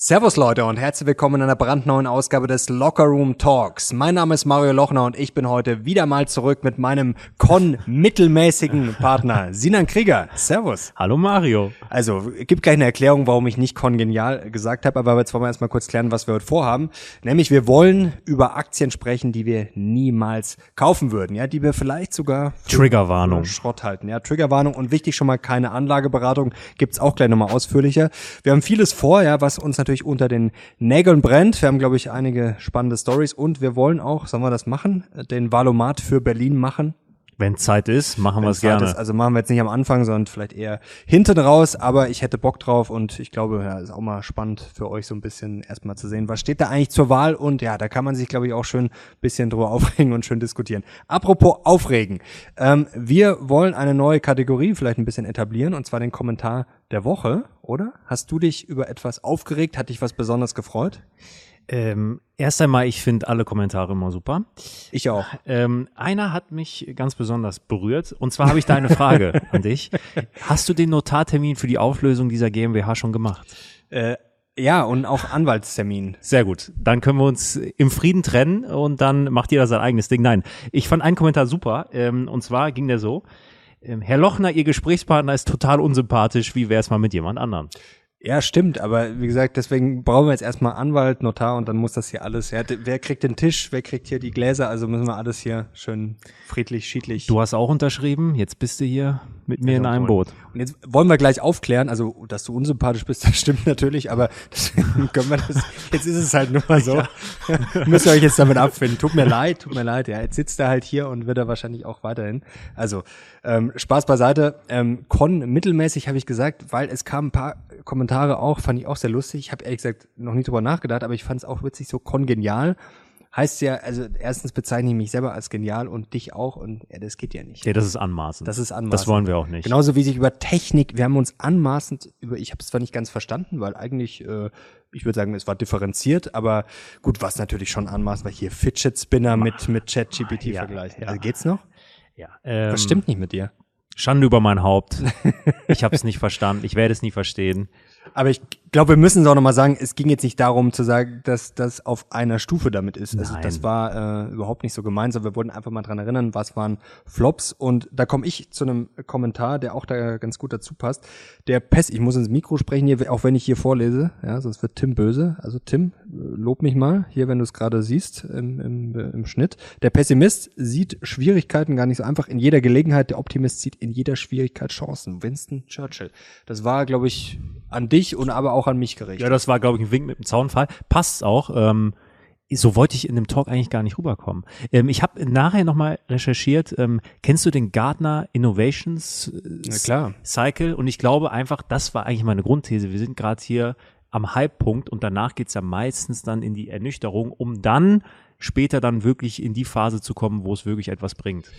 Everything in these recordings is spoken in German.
Servus Leute und herzlich willkommen in einer brandneuen Ausgabe des Locker Room Talks. Mein Name ist Mario Lochner und ich bin heute wieder mal zurück mit meinem Con-mittelmäßigen Partner Sinan Krieger. Servus. Hallo Mario. Also, gibt gleich eine Erklärung, warum ich nicht Con-genial gesagt habe, aber jetzt wollen wir erstmal kurz klären, was wir heute vorhaben. Nämlich, wir wollen über Aktien sprechen, die wir niemals kaufen würden, ja, die wir vielleicht sogar Triggerwarnung. Schrott halten, ja, Triggerwarnung und wichtig schon mal keine Anlageberatung, gibt's auch gleich nochmal ausführlicher. Wir haben vieles vor, ja, was uns natürlich unter den Nägeln brennt. Wir haben, glaube ich, einige spannende Stories und wir wollen auch, sollen wir das machen, den Valomat für Berlin machen. Wenn Zeit ist, machen wir es gerne. Ist, also machen wir jetzt nicht am Anfang, sondern vielleicht eher hinten raus, aber ich hätte Bock drauf und ich glaube, ja, ist auch mal spannend für euch so ein bisschen erstmal zu sehen, was steht da eigentlich zur Wahl und ja, da kann man sich, glaube ich, auch schön ein bisschen drüber aufregen und schön diskutieren. Apropos aufregen. Ähm, wir wollen eine neue Kategorie vielleicht ein bisschen etablieren und zwar den Kommentar der Woche, oder? Hast du dich über etwas aufgeregt? Hat dich was besonders gefreut? Ähm, erst einmal, ich finde alle Kommentare immer super. Ich auch. Ähm, einer hat mich ganz besonders berührt. Und zwar habe ich da eine Frage an dich. Hast du den Notartermin für die Auflösung dieser GmbH schon gemacht? Äh, ja, und auch Anwaltstermin. Sehr gut. Dann können wir uns im Frieden trennen und dann macht jeder sein eigenes Ding. Nein, ich fand einen Kommentar super. Ähm, und zwar ging der so. Ähm, Herr Lochner, Ihr Gesprächspartner ist total unsympathisch. Wie wäre es mal mit jemand anderem? Ja, stimmt, aber wie gesagt, deswegen brauchen wir jetzt erstmal Anwalt, Notar und dann muss das hier alles, ja, wer kriegt den Tisch, wer kriegt hier die Gläser, also müssen wir alles hier schön friedlich, schiedlich. Du hast auch unterschrieben, jetzt bist du hier mit mir in einem Boot. Und jetzt wollen wir gleich aufklären, also, dass du unsympathisch bist, das stimmt natürlich, aber deswegen können wir das, jetzt ist es halt nur mal so. Ja. Müsst ihr euch jetzt damit abfinden. Tut mir leid, tut mir leid, ja, jetzt sitzt er halt hier und wird er wahrscheinlich auch weiterhin. Also, ähm, Spaß beiseite, ähm, Con mittelmäßig habe ich gesagt, weil es kamen ein paar Kommentare auch, fand ich auch sehr lustig. Ich habe ehrlich gesagt noch nie drüber nachgedacht, aber ich fand es auch witzig, so kongenial. Heißt ja, also erstens bezeichne ich mich selber als genial und dich auch und ja, das geht ja nicht. Ja, das ist anmaßend. Das ist anmaßend. Das wollen wir auch nicht. Genauso wie sich über Technik, wir haben uns anmaßend über, ich habe es zwar nicht ganz verstanden, weil eigentlich, äh, ich würde sagen, es war differenziert, aber gut, was natürlich schon anmaßend, weil hier Fidget Spinner mit mit ChatGPT ja, vergleichen. Ja. Also geht's noch? Ja. Ähm, was stimmt nicht mit dir? Schande über mein Haupt. Ich habe es nicht verstanden. Ich werde es nie verstehen. Aber ich glaube, wir müssen es auch nochmal sagen, es ging jetzt nicht darum zu sagen, dass das auf einer Stufe damit ist. Also das war äh, überhaupt nicht so gemeint, sondern wir wollten einfach mal dran erinnern, was waren Flops. Und da komme ich zu einem Kommentar, der auch da ganz gut dazu passt. Der Pest, ich muss ins Mikro sprechen hier, auch wenn ich hier vorlese, ja, sonst wird Tim böse. Also Tim, lob mich mal, hier, wenn du es gerade siehst im, im, im Schnitt. Der Pessimist sieht Schwierigkeiten gar nicht so einfach in jeder Gelegenheit, der Optimist sieht in jeder Schwierigkeit Chancen. Winston Churchill. Das war, glaube ich, an dich und aber auch an mich gerichtet. Ja, das war, glaube ich, ein Wink mit dem Zaunfall. Passt auch. Ähm, so wollte ich in dem Talk eigentlich gar nicht rüberkommen. Ähm, ich habe nachher nochmal recherchiert. Ähm, kennst du den Gartner Innovations äh, Cycle? Und ich glaube einfach, das war eigentlich meine Grundthese. Wir sind gerade hier am Halbpunkt und danach geht's ja meistens dann in die Ernüchterung, um dann später dann wirklich in die Phase zu kommen, wo es wirklich etwas bringt.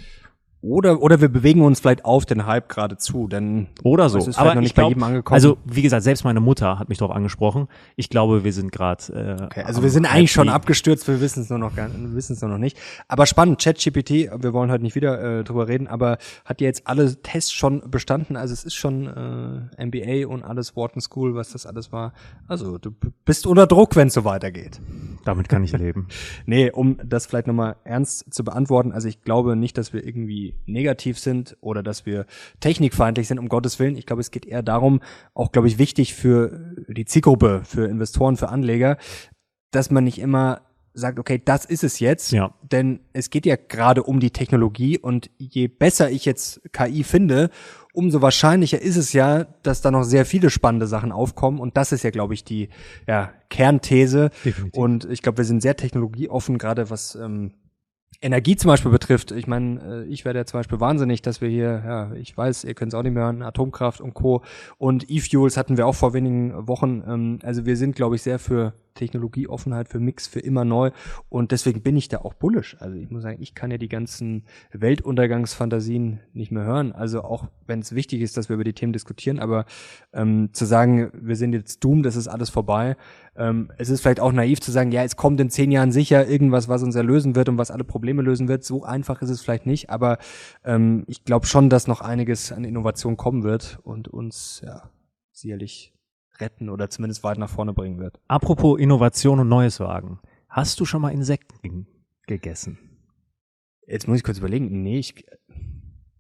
Oder, oder wir bewegen uns vielleicht auf den Hype gerade zu, denn oder so. Es ist Aber noch nicht glaub, bei jedem angekommen. Also wie gesagt, selbst meine Mutter hat mich darauf angesprochen. Ich glaube, wir sind gerade. Äh, okay, also wir sind eigentlich schon abgestürzt, wir wissen es nur noch wissen es nur noch nicht. Aber spannend, ChatGPT, wir wollen heute nicht wieder äh, drüber reden, aber hat ja jetzt alle Tests schon bestanden. Also es ist schon äh, MBA und alles Wharton School, was das alles war. Also du bist unter Druck, wenn es so weitergeht. Damit kann ich leben. nee, um das vielleicht nochmal ernst zu beantworten, also ich glaube nicht, dass wir irgendwie negativ sind oder dass wir technikfeindlich sind, um Gottes Willen. Ich glaube, es geht eher darum, auch, glaube ich, wichtig für die Zielgruppe, für Investoren, für Anleger, dass man nicht immer sagt, okay, das ist es jetzt, ja. denn es geht ja gerade um die Technologie und je besser ich jetzt KI finde, umso wahrscheinlicher ist es ja, dass da noch sehr viele spannende Sachen aufkommen und das ist ja, glaube ich, die ja, Kernthese Definitiv. und ich glaube, wir sind sehr technologieoffen, gerade was ähm, Energie zum Beispiel betrifft, ich meine, äh, ich werde ja zum Beispiel wahnsinnig, dass wir hier, ja, ich weiß, ihr könnt es auch nicht mehr hören, Atomkraft und Co. Und E-Fuels hatten wir auch vor wenigen Wochen. Ähm, also wir sind, glaube ich, sehr für Technologieoffenheit, für Mix, für immer neu. Und deswegen bin ich da auch bullisch. Also ich muss sagen, ich kann ja die ganzen Weltuntergangsfantasien nicht mehr hören. Also auch wenn es wichtig ist, dass wir über die Themen diskutieren, aber ähm, zu sagen, wir sind jetzt doomed, das ist alles vorbei. Ähm, es ist vielleicht auch naiv zu sagen, ja, es kommt in zehn Jahren sicher irgendwas, was uns erlösen wird und was alle Probleme lösen wird. So einfach ist es vielleicht nicht, aber ähm, ich glaube schon, dass noch einiges an Innovation kommen wird und uns ja sicherlich retten oder zumindest weit nach vorne bringen wird. Apropos Innovation und Neues wagen. Hast du schon mal Insekten gegessen? Jetzt muss ich kurz überlegen. Nee, ich.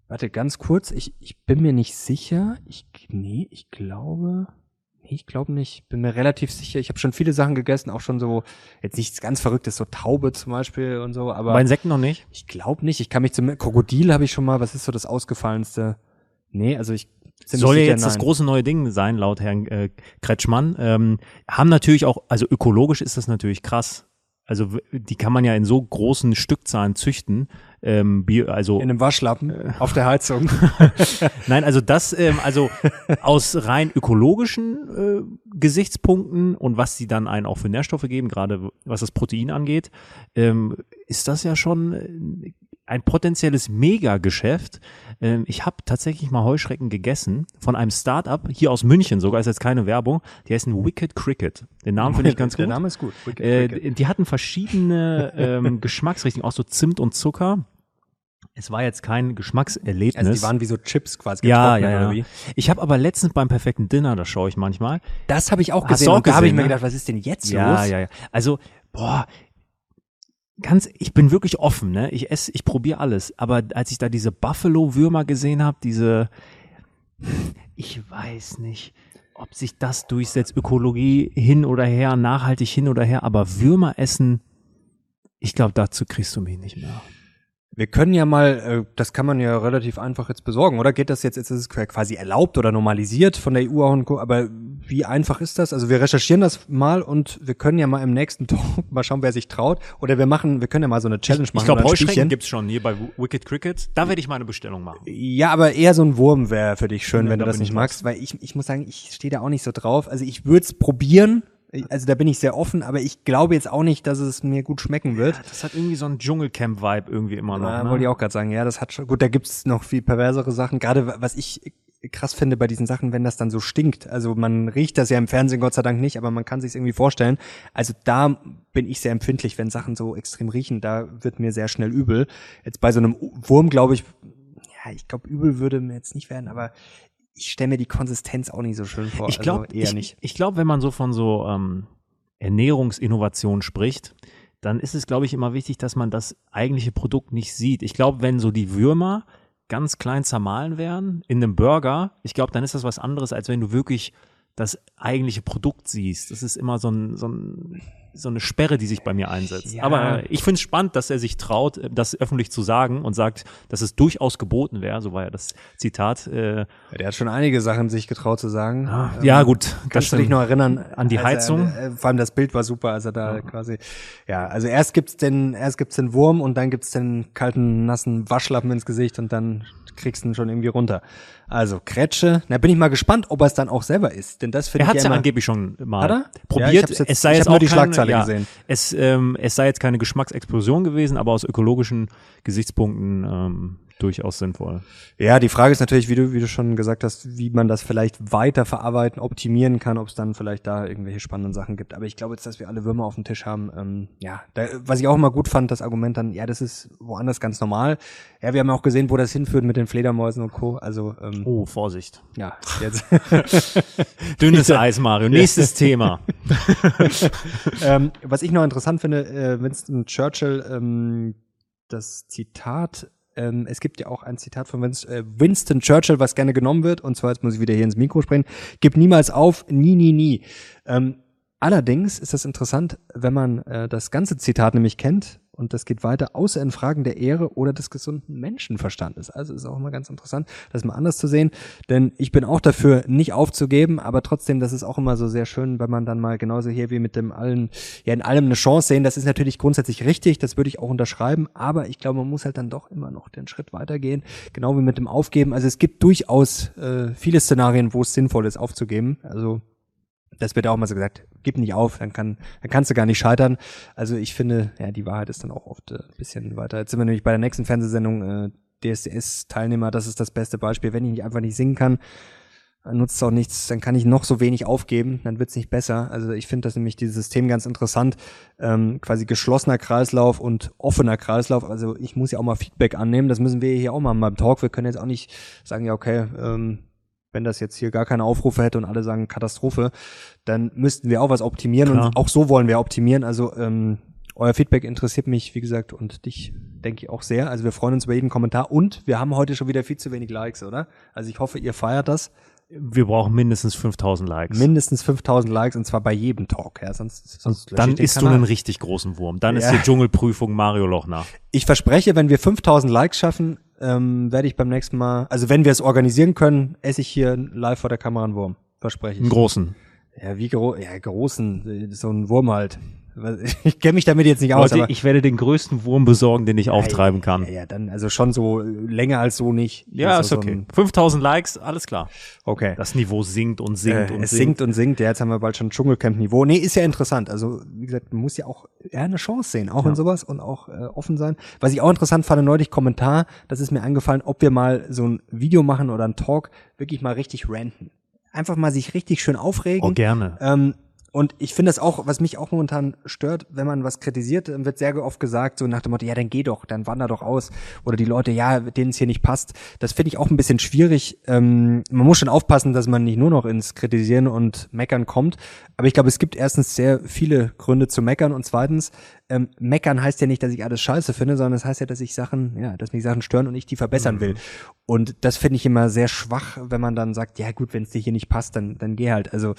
Warte, ganz kurz. Ich, ich bin mir nicht sicher. Ich, nee, ich glaube. Nee, ich glaube nicht. Bin mir relativ sicher. Ich habe schon viele Sachen gegessen, auch schon so, jetzt nichts ganz Verrücktes, so Taube zum Beispiel und so, aber. Bei Insekten noch nicht? Ich glaube nicht. Ich kann mich zum Krokodil habe ich schon mal. Was ist so das ausgefallenste? Nee, also ich soll ja jetzt nein. das große neue Ding sein, laut Herrn äh, Kretschmann. Ähm, haben natürlich auch, also ökologisch ist das natürlich krass. Also die kann man ja in so großen Stückzahlen züchten. Ähm, Bio, also in einem Waschlappen äh, auf der Heizung. Nein, also das, ähm, also aus rein ökologischen äh, Gesichtspunkten und was sie dann einen auch für Nährstoffe geben, gerade was das Protein angeht, ähm, ist das ja schon äh, ein potenzielles Megageschäft. Ähm, ich habe tatsächlich mal Heuschrecken gegessen von einem Startup hier aus München, sogar ist jetzt keine Werbung. Die heißen Wicked Cricket. Den Namen finde ich ganz gut. Der Name ist gut. Äh, die hatten verschiedene ähm, Geschmacksrichtungen, auch so Zimt und Zucker. Es war jetzt kein Geschmackserlebnis. Also die waren wie so Chips quasi ja, ja, ja. Ich habe aber letztens beim perfekten Dinner, das schaue ich manchmal. Das habe ich auch gesehen. Auch da habe ich mir ne? gedacht, was ist denn jetzt ja, los? Ja, ja, ja. Also, boah, ganz, ich bin wirklich offen, ne? Ich esse, ich probiere alles. Aber als ich da diese Buffalo-Würmer gesehen habe, diese, ich weiß nicht, ob sich das durchsetzt, Ökologie hin oder her, nachhaltig hin oder her, aber Würmer essen, ich glaube, dazu kriegst du mich nicht mehr. Wir können ja mal, äh, das kann man ja relativ einfach jetzt besorgen, oder? Geht das jetzt, jetzt ist es quasi erlaubt oder normalisiert von der EU und Co., aber wie einfach ist das? Also wir recherchieren das mal und wir können ja mal im nächsten Talk mal schauen, wer sich traut. Oder wir machen, wir können ja mal so eine Challenge machen. Ich glaube, Heuschrecken gibt's schon hier bei Wicked Cricket. Da werde ich mal eine Bestellung machen. Ja, aber eher so ein Wurm wäre für dich schön, ja, wenn du das nicht magst, weil ich, ich muss sagen, ich stehe da auch nicht so drauf. Also ich würde es probieren, also da bin ich sehr offen, aber ich glaube jetzt auch nicht, dass es mir gut schmecken wird. Ja, das hat irgendwie so einen Dschungelcamp-Vibe irgendwie immer noch. Ja, ne? wollte ich auch gerade sagen. Ja, das hat schon. Gut, da gibt's noch viel perversere Sachen. Gerade was ich krass finde bei diesen Sachen, wenn das dann so stinkt. Also man riecht das ja im Fernsehen Gott sei Dank nicht, aber man kann sich irgendwie vorstellen. Also da bin ich sehr empfindlich, wenn Sachen so extrem riechen. Da wird mir sehr schnell übel. Jetzt bei so einem Wurm glaube ich, ja, ich glaube übel würde mir jetzt nicht werden, aber ich stelle mir die Konsistenz auch nicht so schön vor. Ich glaube also eher ich, nicht. Ich glaube, wenn man so von so ähm, Ernährungsinnovation spricht, dann ist es, glaube ich, immer wichtig, dass man das eigentliche Produkt nicht sieht. Ich glaube, wenn so die Würmer ganz klein zermahlen wären in einem Burger, ich glaube, dann ist das was anderes, als wenn du wirklich das eigentliche Produkt siehst. Das ist immer so ein, so ein so eine Sperre, die sich bei mir einsetzt. Ja. Aber ich finde es spannend, dass er sich traut, das öffentlich zu sagen und sagt, dass es durchaus geboten wäre. So war ja das Zitat. Äh, ja, der hat schon einige Sachen sich getraut zu sagen. Ah, ähm, ja, gut. Kannst du dich noch erinnern an die Heizung? Er, äh, vor allem das Bild war super, als er da ja. quasi. Ja, also erst gibt's den, erst gibt's den Wurm und dann gibt's den kalten nassen Waschlappen ins Gesicht und dann kriegst du ihn schon irgendwie runter. Also Kretsche, da bin ich mal gespannt, ob er es dann auch selber ist, denn das finde ich Er hat ja, ja angeblich schon mal hat er? probiert. Ja, jetzt, es sei jetzt auch die Schlagzeile ja, gesehen. Es, ähm, es sei jetzt keine Geschmacksexplosion gewesen, aber aus ökologischen Gesichtspunkten ähm, durchaus sinnvoll. Ja, die Frage ist natürlich, wie du, wie du schon gesagt hast, wie man das vielleicht weiter verarbeiten, optimieren kann, ob es dann vielleicht da irgendwelche spannenden Sachen gibt. Aber ich glaube jetzt, dass wir alle Würmer auf dem Tisch haben. Ähm, ja, da, was ich auch immer gut fand, das Argument dann, ja, das ist woanders ganz normal. Ja, wir haben auch gesehen, wo das hinführt mit den Fledermäusen und Co. Also ähm, oh, Vorsicht. Ja, jetzt dünnes Eis, Mario. Nächstes Thema. ähm, was ich noch interessant finde, äh, Winston Churchill, ähm, das Zitat ähm, es gibt ja auch ein Zitat von äh, Winston Churchill, was gerne genommen wird, und zwar, jetzt muss ich wieder hier ins Mikro sprechen, gib niemals auf, nie, nie, nie. Ähm, allerdings ist das interessant, wenn man äh, das ganze Zitat nämlich kennt, und das geht weiter, außer in Fragen der Ehre oder des gesunden Menschenverstandes. Also ist auch immer ganz interessant, das mal anders zu sehen, denn ich bin auch dafür, nicht aufzugeben, aber trotzdem, das ist auch immer so sehr schön, wenn man dann mal genauso hier wie mit dem allen, ja in allem eine Chance sehen, das ist natürlich grundsätzlich richtig, das würde ich auch unterschreiben, aber ich glaube, man muss halt dann doch immer noch den Schritt weitergehen, genau wie mit dem Aufgeben. Also es gibt durchaus äh, viele Szenarien, wo es sinnvoll ist, aufzugeben. Also das wird auch mal so gesagt, gib nicht auf, dann kann, dann kannst du gar nicht scheitern. Also ich finde, ja, die Wahrheit ist dann auch oft äh, ein bisschen weiter. Jetzt sind wir nämlich bei der nächsten Fernsehsendung äh, DSDS-Teilnehmer, das ist das beste Beispiel. Wenn ich nicht einfach nicht singen kann, nutzt es auch nichts, dann kann ich noch so wenig aufgeben, dann wird es nicht besser. Also ich finde das nämlich dieses System ganz interessant, ähm, quasi geschlossener Kreislauf und offener Kreislauf. Also ich muss ja auch mal Feedback annehmen, das müssen wir hier auch mal beim Talk. Wir können jetzt auch nicht sagen, ja okay, ähm, wenn das jetzt hier gar keine Aufrufe hätte und alle sagen Katastrophe, dann müssten wir auch was optimieren Klar. und auch so wollen wir optimieren. Also ähm, euer Feedback interessiert mich, wie gesagt, und dich denke ich auch sehr. Also wir freuen uns über jeden Kommentar und wir haben heute schon wieder viel zu wenig Likes, oder? Also ich hoffe, ihr feiert das. Wir brauchen mindestens 5000 Likes. Mindestens 5000 Likes und zwar bei jedem Talk, ja, sonst, sonst dann isst du einen richtig großen Wurm. Dann ist Ja. die Dschungelprüfung Mario Lochner. Ich verspreche, wenn wir 5000 Likes schaffen, ähm, werde ich beim nächsten Mal, also wenn wir es organisieren können, esse ich hier live vor der Kamera einen Wurm. Verspreche Einen ich. großen. Ja, wie gro ja, großen, so ein Wurm halt. Ich kenne mich damit jetzt nicht aus, aber ich werde den größten Wurm besorgen, den ich auftreiben kann. Ja, ja, dann also schon so länger als so nicht. Ja, Also ist so okay. ein- 5000 Likes, alles klar. okay. Das Niveau sinkt und sinkt äh, und es sinkt. sinkt und sinkt. Ja, jetzt haben wir bald schon Dschungelcamp-Niveau. Nee, ist ja interessant. Also, wie gesagt, man muss ja auch eher eine Chance sehen, auch in sowas und auch äh, offen sein. Was ich auch interessant fand, neulich Kommentar, das ist mir angefallen, ob wir mal so ein Video machen oder ein Talk, wirklich mal richtig ranten. Einfach mal sich richtig schön aufregen. Oh, gerne. Ähm, und ich finde das auch, was mich auch momentan stört, wenn man was kritisiert, dann wird sehr oft gesagt, so nach dem Motto, ja, dann geh doch, dann wander doch aus. Oder die Leute, ja, denen es hier nicht passt. Das finde ich auch ein bisschen schwierig. Ähm, man muss schon aufpassen, dass man nicht nur noch ins Kritisieren und Meckern kommt. Aber ich glaube, es gibt erstens sehr viele Gründe zu meckern und zweitens, ähm, meckern heißt ja nicht, dass ich alles scheiße finde, sondern es das heißt ja, dass ich Sachen, ja, dass mich Sachen stören und ich die verbessern will. Und das finde ich immer sehr schwach, wenn man dann sagt, ja gut, wenn es dir hier nicht passt, dann, dann geh halt. Also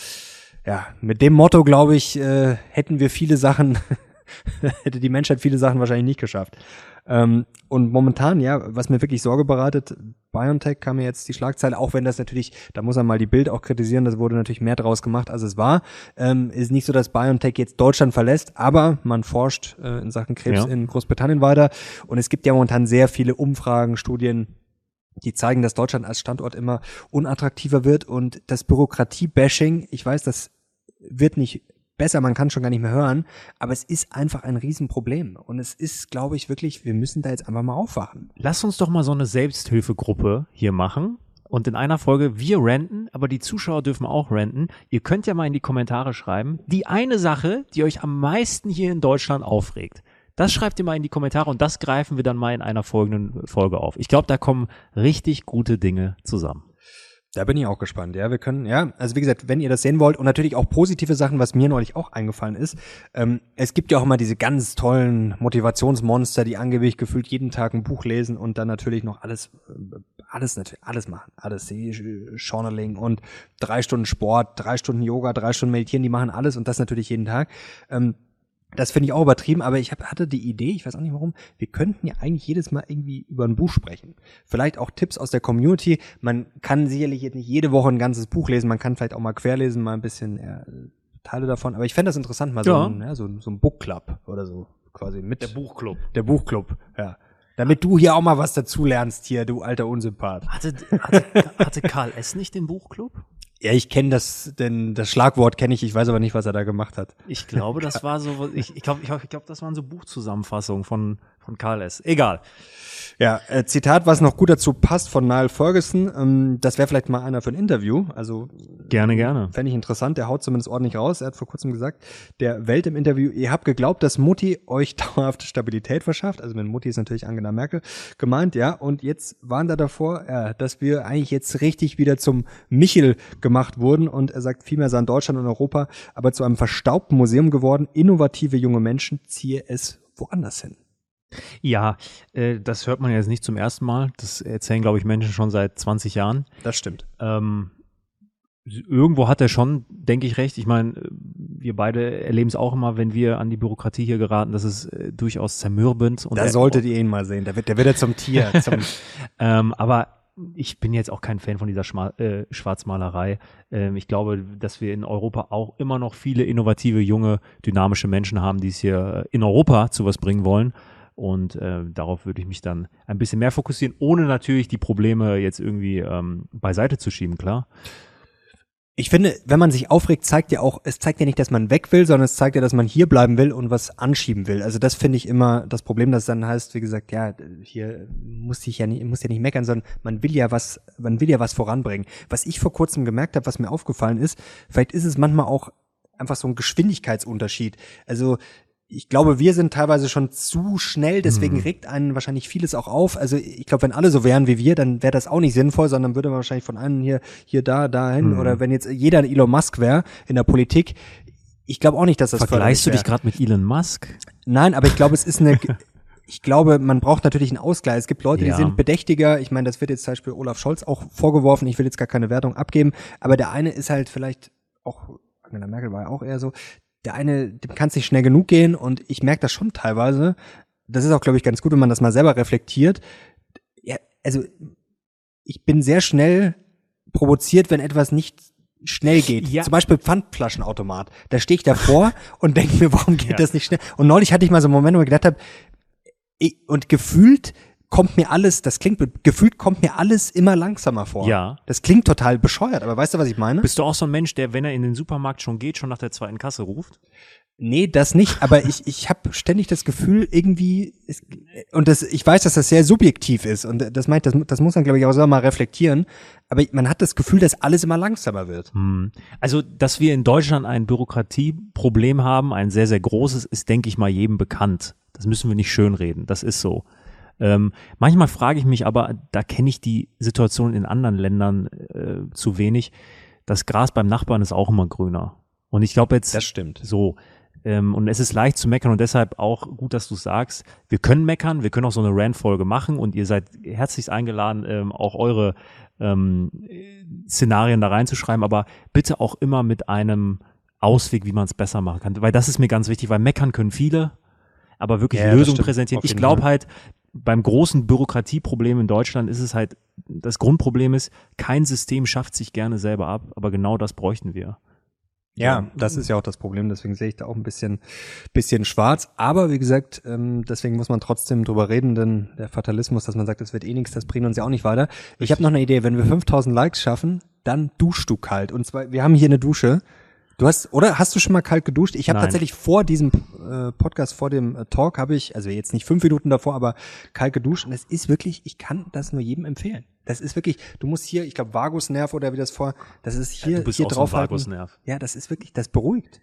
ja, mit dem Motto, glaube ich, äh, hätten wir viele Sachen, hätte die Menschheit viele Sachen wahrscheinlich nicht geschafft. Ähm, und momentan, ja, was mir wirklich Sorge bereitet, BioNTech kam mir jetzt die Schlagzeile, auch wenn das natürlich, da muss man mal die Bild auch kritisieren, das wurde natürlich mehr draus gemacht, als es war. Ähm, ist nicht so, dass BioNTech jetzt Deutschland verlässt, aber man forscht äh, in Sachen Krebs Ja. in Großbritannien weiter. Und es gibt ja momentan sehr viele Umfragen, Studien, die zeigen, dass Deutschland als Standort immer unattraktiver wird und das Bürokratie-Bashing, ich weiß, das wird nicht besser, man kann schon gar nicht mehr hören, aber es ist einfach ein Riesenproblem und es ist, glaube ich, wirklich, wir müssen da jetzt einfach mal aufwachen. Lass uns doch mal so eine Selbsthilfegruppe hier machen. Und in einer Folge wir renten, aber die Zuschauer dürfen auch renten. Ihr könnt ja mal in die Kommentare schreiben, die eine Sache, die euch am meisten hier in Deutschland aufregt. Das schreibt ihr mal in die Kommentare und das greifen wir dann mal in einer folgenden Folge auf. Ich glaube, da kommen richtig gute Dinge zusammen. Da bin ich auch gespannt, ja. Wir können, ja, also wie gesagt, wenn ihr das sehen wollt und natürlich auch positive Sachen, was mir neulich auch eingefallen ist. Ähm, es gibt ja auch immer diese ganz tollen Motivationsmonster, die angeblich gefühlt jeden Tag ein Buch lesen und dann natürlich noch alles, äh, alles natürlich, alles machen. Alles äh, Journaling und drei Stunden Sport, drei Stunden Yoga, drei Stunden Meditieren, die machen alles und das natürlich jeden Tag. Ähm, das finde ich auch übertrieben, aber ich hab, hatte die Idee, ich weiß auch nicht warum, wir könnten ja eigentlich jedes Mal irgendwie über ein Buch sprechen. Vielleicht auch Tipps aus der Community. Man kann sicherlich jetzt nicht jede Woche ein ganzes Buch lesen, man kann vielleicht auch mal querlesen, mal ein bisschen äh, Teile davon. Aber ich fände das interessant, mal so, Ja. ein, ja, so, so ein Book Club oder so quasi mit. Buchclub. der Buchclub, ja. Damit du hier auch mal was dazu lernst hier, du alter Unsympath. Hatte, hatte, hatte Karl S. nicht den Buchclub? Ja, ich kenne das, denn das Schlagwort kenne ich, ich weiß aber nicht, was er da gemacht hat. Ich glaube, das war so, ich, ich glaube, ich, ich glaub, das waren so Buchzusammenfassungen von, von Karl S. Egal. Ja, äh, Zitat, was noch gut dazu passt von Niall Ferguson, ähm, das wäre vielleicht mal einer für ein Interview, also Gerne, gerne. fände ich interessant, der haut zumindest ordentlich raus, er hat vor kurzem gesagt, der Welt im Interview, ihr habt geglaubt, dass Mutti euch dauerhafte Stabilität verschafft, also mit Mutti ist natürlich Angela Merkel gemeint, ja, und jetzt waren da davor, ja, dass wir eigentlich jetzt richtig wieder zum Michel gemacht wurden und er sagt, vielmehr seien Deutschland und Europa aber zu einem verstaubten Museum geworden, innovative junge Menschen ziehe es woanders hin. Ja, äh, das hört man jetzt nicht zum ersten Mal. Das erzählen, glaube ich, Menschen schon seit 20 Jahren. Das stimmt. Ähm, irgendwo hat er schon, denke ich, recht. Ich meine, äh, wir beide erleben es auch immer, wenn wir an die Bürokratie hier geraten, das ist äh, durchaus zermürbend. Und Da er- solltet ihr ihn mal sehen, der wird, der wird ja zum Tier, zum, Ähm, aber ich bin jetzt auch kein Fan von dieser Schma äh, Schwarzmalerei. Ähm, ich glaube, dass wir in Europa auch immer noch viele innovative, junge, dynamische Menschen haben, die es hier äh, in Europa zu was bringen wollen. Und äh, darauf würde ich mich dann ein bisschen mehr fokussieren, ohne natürlich die Probleme jetzt irgendwie ähm, beiseite zu schieben, klar. Ich finde, wenn man sich aufregt, zeigt ja auch, es zeigt ja nicht, dass man weg will, sondern es zeigt ja, dass man hier bleiben will und was anschieben will. Also das finde ich immer das Problem, dass dann heißt, wie gesagt, ja, hier muss ich ja nicht, muss ja nicht meckern, sondern man will ja was, man will ja was voranbringen. Was ich vor kurzem gemerkt habe, was mir aufgefallen ist, vielleicht ist es manchmal auch einfach so ein Geschwindigkeitsunterschied. Also ich glaube, wir sind teilweise schon zu schnell, deswegen Mhm. regt einen wahrscheinlich vieles auch auf. Also ich glaube, wenn alle so wären wie wir, dann wäre das auch nicht sinnvoll, sondern würde man wahrscheinlich von einem hier, hier, da, dahin. Mhm. Oder wenn jetzt jeder ein Elon Musk wäre in der Politik, ich glaube auch nicht, dass das Vergleichst du dich gerade mit Elon Musk? Nein, aber ich glaube, es ist eine. Ich glaube, man braucht natürlich einen Ausgleich. Es gibt Leute, die Ja. sind bedächtiger. Ich meine, das wird jetzt zum Beispiel Olaf Scholz auch vorgeworfen. Ich will jetzt gar keine Wertung abgeben. Aber der eine ist halt vielleicht auch, Angela Merkel war ja auch eher so, der eine, dem kann es nicht schnell genug gehen. Und ich merke das schon teilweise. Das ist auch, glaube ich, ganz gut, wenn man das mal selber reflektiert. Ja, also ich bin sehr schnell provoziert, wenn etwas nicht schnell geht. Ja. Zum Beispiel Pfandflaschenautomat. Da stehe ich davor und denke mir, warum geht Ja. das nicht schnell? Und neulich hatte ich mal so einen Moment, wo ich gedacht habe, und gefühlt kommt mir alles, das klingt, gefühlt kommt mir alles immer langsamer vor. Ja. Das klingt total bescheuert, aber weißt du, was ich meine? Bist du auch so ein Mensch, der, wenn er in den Supermarkt schon geht, schon nach der zweiten Kasse ruft? Nee, das nicht, aber ich, ich habe ständig das Gefühl, irgendwie, ist, und das, ich weiß, dass das sehr subjektiv ist, und das meint, das, das muss man, glaube ich, auch selber mal reflektieren, aber man hat das Gefühl, dass alles immer langsamer wird. Hm. Also, dass wir in Deutschland ein Bürokratieproblem haben, ein sehr, sehr großes, ist, denke ich mal, jedem bekannt. Das müssen wir nicht schönreden. Das ist so. Ähm, manchmal frage ich mich aber, da kenne ich die Situation in anderen Ländern äh, zu wenig. Das Gras beim Nachbarn ist auch immer grüner. Und ich glaube jetzt stimmt. so. Ähm, und es ist leicht zu meckern und deshalb auch gut, dass du sagst, wir können meckern, wir können auch so eine Rant-Folge machen und ihr seid herzlichst eingeladen, ähm, auch eure ähm, äh, Szenarien da reinzuschreiben, aber bitte auch immer mit einem Ausweg, wie man es besser machen kann. Weil das ist mir ganz wichtig, weil meckern können viele, aber wirklich Ja, das Lösungen präsentieren. Ich glaube halt, beim großen Bürokratieproblem in Deutschland ist es halt, das Grundproblem ist, kein System schafft sich gerne selber ab, aber genau das bräuchten wir. Ja, das ist ja auch das Problem, deswegen sehe ich da auch ein bisschen, bisschen schwarz. Aber wie gesagt, ähm, deswegen muss man trotzdem drüber reden, denn der Fatalismus, dass man sagt, es wird eh nichts, das bringt uns ja auch nicht weiter. Ich habe noch eine Idee, wenn wir 5000 Likes schaffen, dann duschst du kalt. Und zwar, wir haben hier eine Dusche. Du hast, oder hast du schon mal kalt geduscht? Ich habe tatsächlich vor diesem äh, Podcast, vor dem äh, Talk, habe ich, also jetzt nicht fünf Minuten davor, aber kalt geduscht. Und es ist wirklich, ich kann das nur jedem empfehlen. Das ist wirklich, du musst hier, ich glaube, Vagusnerv oder wie das vor, das ist hier, du bist hier auch so ein draufhalten. Vagusnerv. Ja, das ist wirklich, das beruhigt.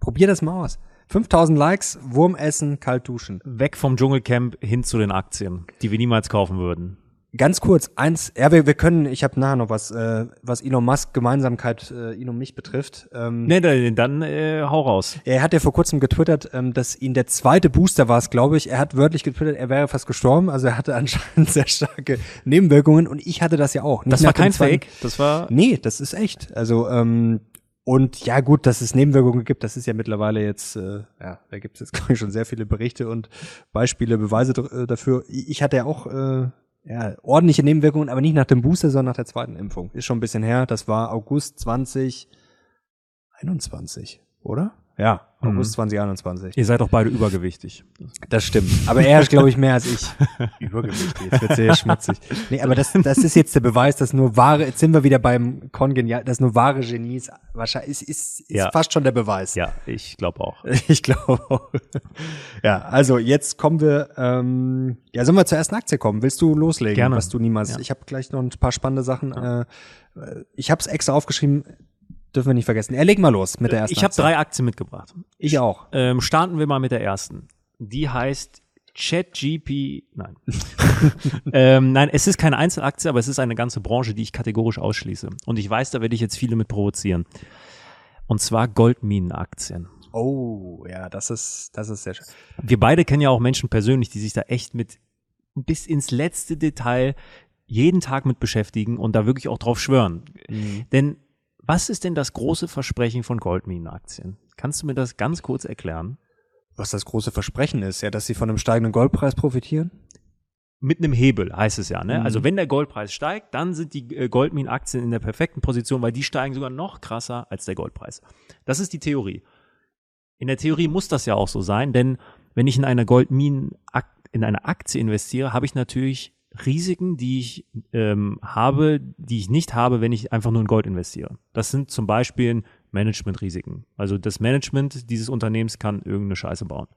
Probier das mal aus. 5000 Likes, Wurm essen, kalt duschen. Weg vom Dschungelcamp hin zu den Aktien, die wir niemals kaufen würden. Ganz kurz, eins, ja, wir, wir können, ich habe nachher noch was, äh, was Elon Musk Gemeinsamkeit äh, ihn und mich betrifft. Ähm, Ne, dann, dann äh, hau raus. Er hat ja vor kurzem getwittert, ähm, dass ihn der zweite Booster war es, glaube ich. Er hat wörtlich getwittert, er wäre fast gestorben. Also er hatte anscheinend sehr starke Nebenwirkungen und ich hatte das ja auch. Nicht Das war kein Fake. Das war Nee, das ist echt. Also, ähm, und ja gut, dass es Nebenwirkungen gibt, das ist ja mittlerweile jetzt, äh, ja, da gibt es jetzt, glaube ich, schon sehr viele Berichte und Beispiele, Beweise äh, dafür. Ich ich hatte ja auch äh, ja, ordentliche Nebenwirkungen, aber nicht nach dem Booster, sondern nach der zweiten Impfung. Ist schon ein bisschen her. Das war August 2021, oder? Ja, August 2021. Ihr seid doch beide übergewichtig. Das stimmt. Aber er ist, glaube ich, mehr als ich. Übergewichtig. Jetzt wird sehr schmutzig. Nee, aber das, das ist jetzt der Beweis, dass nur wahre, jetzt sind wir wieder beim Kongenial, dass nur wahre Genies, wahrscheinlich, ist, ist, ist Ja. fast schon der Beweis. Ja, ich glaube auch. Ich glaube auch. Ja, also jetzt kommen wir, ähm, ja, sollen wir zur ersten Aktie kommen? Willst du loslegen? Gerne. Was du niemals, Ja. ich habe gleich noch ein paar spannende Sachen. Äh, ich habe es extra aufgeschrieben, dürfen wir nicht vergessen. Er leg mal los mit der ersten Ich habe drei Aktien mitgebracht. Ich auch. Ähm, starten wir mal mit der ersten. Die heißt ChatGP. Nein. ähm, nein, es ist keine Einzelaktie, aber es ist eine ganze Branche, die ich kategorisch ausschließe. Und ich weiß, da werde ich jetzt viele mit provozieren. Und zwar Goldminenaktien. Oh, ja, das ist, das ist sehr schön. Wir beide kennen ja auch Menschen persönlich, die sich da echt mit bis ins letzte Detail jeden Tag mit beschäftigen und da wirklich auch drauf schwören. Denn was ist denn das große Versprechen von Goldminenaktien? Kannst du mir das ganz kurz erklären? Was das große Versprechen ist, ja, dass sie von einem steigenden Goldpreis profitieren? Mit einem Hebel heißt es ja, ne? Mhm. Also wenn der Goldpreis steigt, dann sind die äh, Goldminenaktien in der perfekten Position, weil die steigen sogar noch krasser als der Goldpreis. Das ist die Theorie. In der Theorie muss das ja auch so sein, denn wenn ich in eine Goldminen in eine Aktie investiere, habe ich natürlich Risiken, die ich ähm, habe, die ich nicht habe, wenn ich einfach nur in Gold investiere. Das sind zum Beispiel Managementrisiken. Also das Management dieses Unternehmens kann irgendeine Scheiße bauen.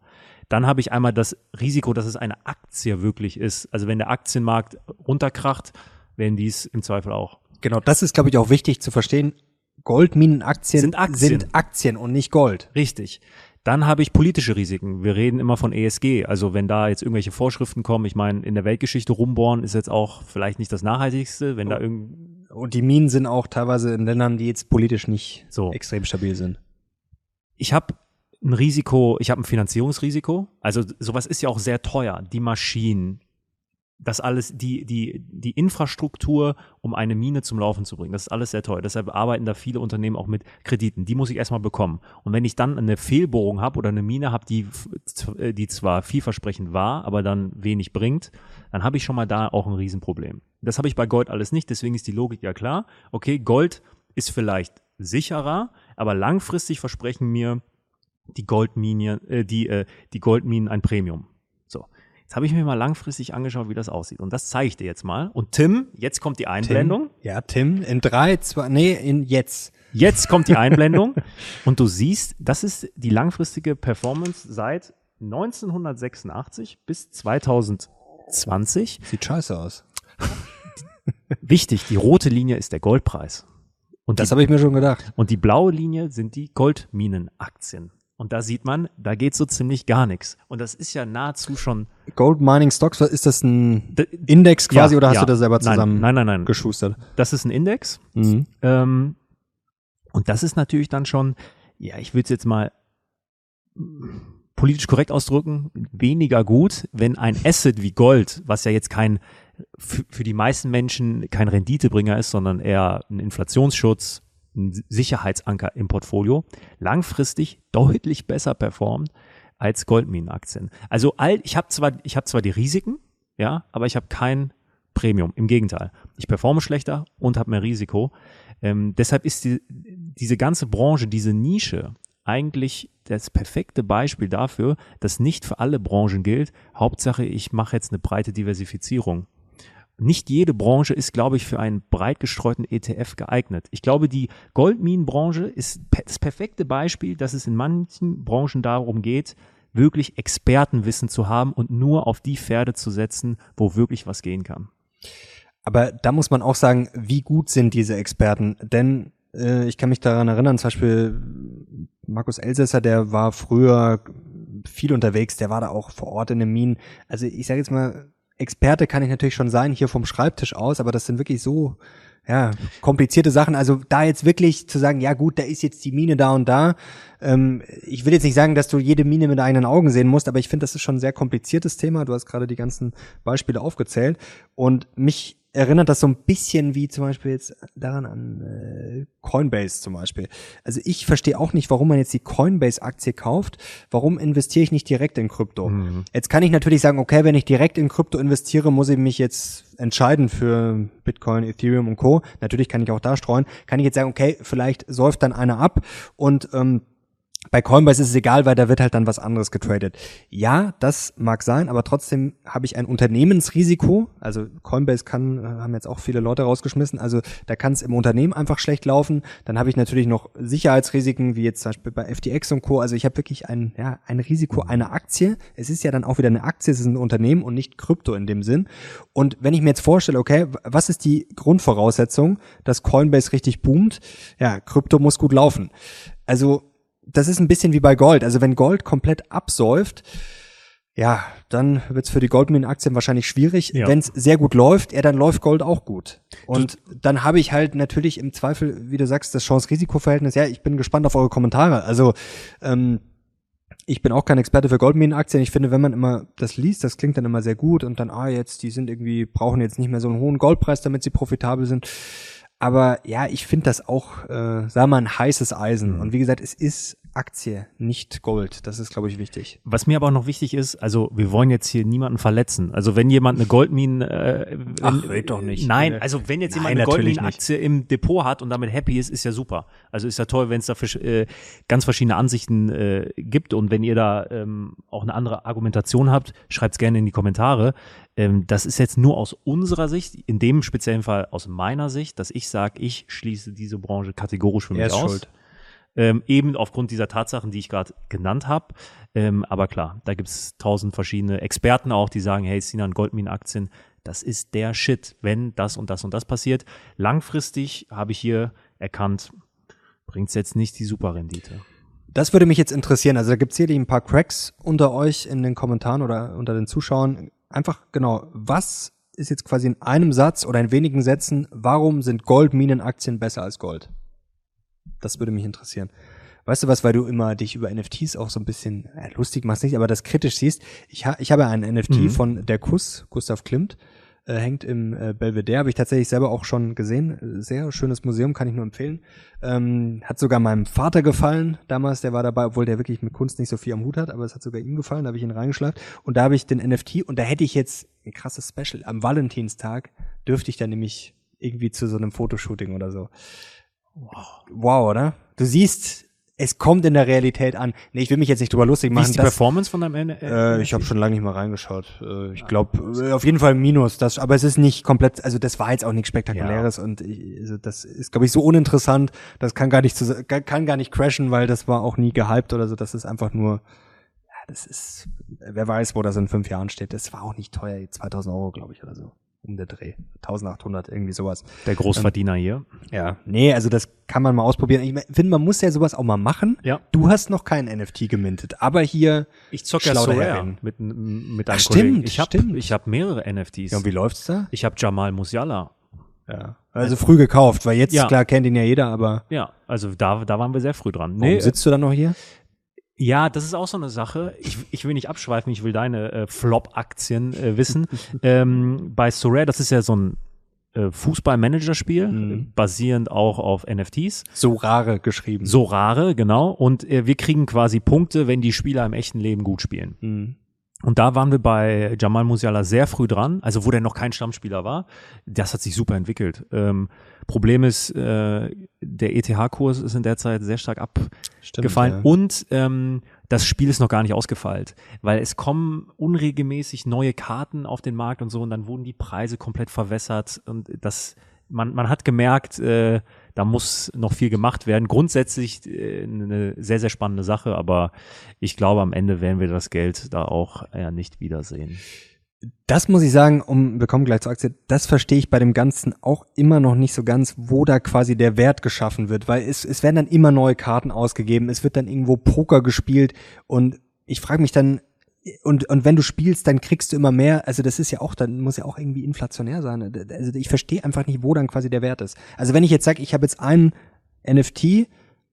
Dann habe ich einmal das Risiko, dass es eine Aktie wirklich ist. Also wenn der Aktienmarkt runterkracht, werden dies im Zweifel auch. Genau, das ist, glaube ich, auch wichtig zu verstehen. Goldminenaktien Sind Aktien. sind Aktien und nicht Gold. Richtig. Dann habe ich politische Risiken. Wir reden immer von ESG. Also wenn da jetzt irgendwelche Vorschriften kommen, ich meine, in der Weltgeschichte rumbohren ist jetzt auch vielleicht nicht das Nachhaltigste, wenn da irgend Und die Minen sind auch teilweise in Ländern, die jetzt politisch nicht So. extrem stabil sind. ich habe ein Risiko, ich habe ein Finanzierungsrisiko. Also sowas ist ja auch sehr teuer. Die Maschinen, das alles, die, die, die Infrastruktur, um eine Mine zum Laufen zu bringen, das ist alles sehr teuer. Deshalb arbeiten da viele Unternehmen auch mit Krediten. Die muss ich erstmal bekommen. Und wenn ich dann eine Fehlbohrung habe oder eine Mine habe, die, äh, die zwar vielversprechend war, aber dann wenig bringt, dann habe ich schon mal da auch ein Riesenproblem. Das habe ich bei Gold alles nicht, deswegen ist die Logik ja klar. Okay, Gold ist vielleicht sicherer, aber langfristig versprechen mir die Goldminen, äh, die, äh, die Goldminen ein Premium. So. Jetzt habe ich mir mal langfristig angeschaut, wie das aussieht. Und das zeige ich dir jetzt mal. Und Tim, jetzt kommt die Einblendung. Tim, ja, Tim, in drei, zwei, nee, in jetzt. Jetzt kommt die Einblendung. und du siehst, das ist die langfristige Performance seit 1986 bis 2020. Sieht scheiße aus. Wichtig, die rote Linie ist der Goldpreis. Und Das habe ich mir schon gedacht. und die blaue Linie sind die Goldminenaktien. Und da sieht man, da geht so ziemlich gar nichts. Und das ist ja nahezu schon Gold Mining Stocks, ist das ein Index quasi Ja, oder hast ja. du das selber Nein, zusammen Nein, nein, nein. geschustert? Das ist ein Index. Mhm. Ähm, und das ist natürlich dann schon, ja, ich würde es jetzt mal politisch korrekt ausdrücken, weniger gut, wenn ein Asset wie Gold, was ja jetzt kein für, für die meisten Menschen kein Renditebringer ist, sondern eher ein Inflationsschutz, ein Sicherheitsanker im Portfolio, langfristig deutlich besser performt als Goldminenaktien. Also all, ich habe zwar, ich zwar die Risiken, ja, aber ich habe kein Premium. Im Gegenteil, ich performe schlechter und habe mehr Risiko. Ähm, deshalb ist die, diese ganze Branche, diese Nische eigentlich das perfekte Beispiel dafür, dass nicht für alle Branchen gilt. Hauptsache, ich mache jetzt eine breite Diversifizierung. Nicht jede Branche ist, glaube ich, für einen breit gestreuten ETF geeignet. Ich glaube, die Goldminenbranche ist das perfekte Beispiel, dass es in manchen Branchen darum geht, wirklich Expertenwissen zu haben und nur auf die Pferde zu setzen, wo wirklich was gehen kann. Aber da muss man auch sagen, wie gut sind diese Experten? Denn äh, ich kann mich daran erinnern, zum Beispiel Markus Elsässer, der war früher viel unterwegs, der war da auch vor Ort in den Minen. Also ich sage jetzt mal, Experte kann ich natürlich schon sein, hier vom Schreibtisch aus, aber das sind wirklich so ja, komplizierte Sachen. Also da jetzt wirklich zu sagen, ja gut, da ist jetzt die Mine da und da. Ähm, ich will jetzt nicht sagen, dass du jede Mine mit eigenen Augen sehen musst, aber ich finde, das ist schon ein sehr kompliziertes Thema. Du hast gerade die ganzen Beispiele aufgezählt. Und mich erinnert das so ein bisschen wie zum Beispiel jetzt daran an äh, Coinbase zum Beispiel. Also ich verstehe auch nicht, warum man jetzt die Coinbase-Aktie kauft. Warum investiere ich nicht direkt in Krypto? Jetzt kann ich natürlich sagen, okay, wenn ich direkt in Krypto investiere, muss ich mich jetzt entscheiden für Bitcoin, Ethereum und Co. Natürlich kann ich auch da streuen. Kann ich jetzt sagen, okay, vielleicht säuft dann einer ab und ähm, bei Coinbase ist es egal, weil da wird halt dann was anderes getradet. Ja, das mag sein, aber trotzdem habe ich ein Unternehmensrisiko. Also Coinbase kann, äh, haben jetzt auch viele Leute rausgeschmissen. Also da kann es im Unternehmen einfach schlecht laufen. Dann habe ich natürlich noch Sicherheitsrisiken, wie jetzt zum Beispiel bei FTX und Co. Also ich habe wirklich ein, ja, ein Risiko einer Aktie. Es ist ja dann auch wieder eine Aktie, es ist ein Unternehmen und nicht Krypto in dem Sinn. Und wenn ich mir jetzt vorstelle, okay, was ist die Grundvoraussetzung, dass Coinbase richtig boomt? Ja, Krypto muss gut laufen. Also das ist ein bisschen wie bei Gold. Also wenn Gold komplett absäuft, ja, dann wird's für die Goldminenaktien wahrscheinlich schwierig. Ja. Wenn's sehr gut läuft, ja, dann läuft Gold auch gut. Und dann habe ich halt natürlich im Zweifel, wie du sagst, das Chance-Risiko-Verhältnis. Ja, ich bin gespannt auf eure Kommentare. Also ähm, ich bin auch kein Experte für Goldminenaktien. Ich finde, wenn man immer das liest, das klingt dann immer sehr gut und dann, ah, jetzt, die sind irgendwie, brauchen jetzt nicht mehr so einen hohen Goldpreis, damit sie profitabel sind. Aber ja, ich finde das auch, äh, sagen wir mal, ein heißes Eisen. Und wie gesagt, es ist Aktie, nicht Gold. Das ist, glaube ich, wichtig. Was mir aber auch noch wichtig ist, also wir wollen jetzt hier niemanden verletzen. Also wenn jemand eine Goldmine, äh, Ach, red doch nicht. Nein, Äh, also wenn jetzt nein, jemand eine natürlich Goldmine-Aktie im Depot hat und damit happy ist, ist ja super. Also ist ja toll, wenn es da äh, ganz verschiedene Ansichten äh, gibt und wenn ihr da ähm, auch eine andere Argumentation habt, schreibt's gerne in die Kommentare. Ähm, das ist jetzt nur aus unserer Sicht, in dem speziellen Fall aus meiner Sicht, dass ich sage, ich schließe diese Branche kategorisch für mich Er ist aus. schuld. Ähm, eben aufgrund dieser Tatsachen, die ich gerade genannt habe. Ähm, aber klar, da gibt's tausend verschiedene Experten auch, die sagen, hey, Sinan Goldmine-Aktien, das ist der Shit, wenn das und das und das passiert. Langfristig habe ich hier erkannt, bringt's jetzt nicht die Superrendite. Das würde mich jetzt interessieren. Also da gibt's hier ein paar Cracks unter euch in den Kommentaren oder unter den Zuschauern. Einfach genau, was ist jetzt quasi in einem Satz oder in wenigen Sätzen, warum sind Goldminenaktien besser als Gold? Das würde mich interessieren. Weißt du was, weil du immer dich über NFTs auch so ein bisschen äh, lustig machst, nicht, aber das kritisch siehst. Ich, ha, ich habe einen NFT Mhm. von der Kuss, Gustav Klimt, äh, hängt im äh, Belvedere, habe ich tatsächlich selber auch schon gesehen. Sehr schönes Museum, kann ich nur empfehlen. Ähm, hat sogar meinem Vater gefallen damals, der war dabei, obwohl der wirklich mit Kunst nicht so viel am Hut hat, aber es hat sogar ihm gefallen, da habe ich ihn reingeschleift. Und da habe ich den NFT und da hätte ich jetzt ein krasses Special. Am Valentinstag dürfte ich dann nämlich irgendwie zu so einem Fotoshooting oder so. Wow, oder? Du siehst, es kommt in der Realität an. Nee, ich will mich jetzt nicht drüber lustig Wie machen. ist die dass- Performance von deinem N äh, ich habe schon lange nicht mehr reingeschaut. Äh, ich glaube, äh, auf jeden Fall Minus. Das, aber es ist nicht komplett, also das war jetzt auch nichts Spektakuläres und ich, also das ist, glaube ich, so uninteressant. Das kann gar nicht zu, kann, kann gar nicht crashen, weil das war auch nie gehypt oder so. Das ist einfach nur, ja, das ist, wer weiß, wo das in fünf Jahren steht. Das war auch nicht teuer, 2000 Euro, glaube ich, oder so. Um der Dreh. 1800, irgendwie sowas. Der Großverdiener hier. Ja. Nee, also das kann man mal ausprobieren. Ich finde, man muss ja sowas auch mal machen. Ja. Du hast noch kein NFT gemintet, aber hier Ich zocke ja Sorare mit, mit einem Ach, Kollegen. stimmt, Ich habe stimmt. ich hab mehrere NFTs. Ja, und wie läuft's da? ich habe Jamal Musiala. Ja. Also früh gekauft, weil jetzt, Ja. klar, kennt ihn ja jeder, aber Ja, also da, da waren wir sehr früh dran. warum Nee, sitzt du dann noch hier? Ja, das ist auch so eine Sache. Ich, ich will nicht abschweifen, ich will deine äh, Flop-Aktien äh, wissen. ähm, bei Sorare, das ist ja so ein äh, Fußball-Manager-Spiel, Mhm. basierend auch auf NFTs. So rare geschrieben. Sorare, genau. Und äh, wir kriegen quasi Punkte, wenn die Spieler im echten Leben gut spielen. Mhm. Und da waren wir bei Jamal Musiala sehr früh dran, also wo der noch kein Stammspieler war. Das hat sich super entwickelt. Ähm, Problem ist, äh, der ETH-Kurs ist in der Zeit sehr stark abgefallen ja. und ähm, das Spiel ist noch gar nicht ausgefeilt, weil es kommen unregelmäßig neue Karten auf den Markt und so und dann wurden die Preise komplett verwässert und das man, man hat gemerkt, äh, da muss noch viel gemacht werden. Grundsätzlich äh, eine sehr, sehr spannende Sache, aber ich glaube, am Ende werden wir das Geld da auch ja, nicht wiedersehen. Das muss ich sagen, um, wir kommen gleich zur Aktie, das verstehe ich bei dem Ganzen auch immer noch nicht so ganz, wo da quasi der Wert geschaffen wird, weil es, es werden dann immer neue Karten ausgegeben, es wird dann irgendwo Poker gespielt und ich frage mich dann, und, und wenn du spielst, dann kriegst du immer mehr, also das ist ja auch, dann muss ja auch irgendwie inflationär sein. Also ich verstehe einfach nicht, wo dann quasi der Wert ist. Also wenn ich jetzt sage, ich habe jetzt einen NFT,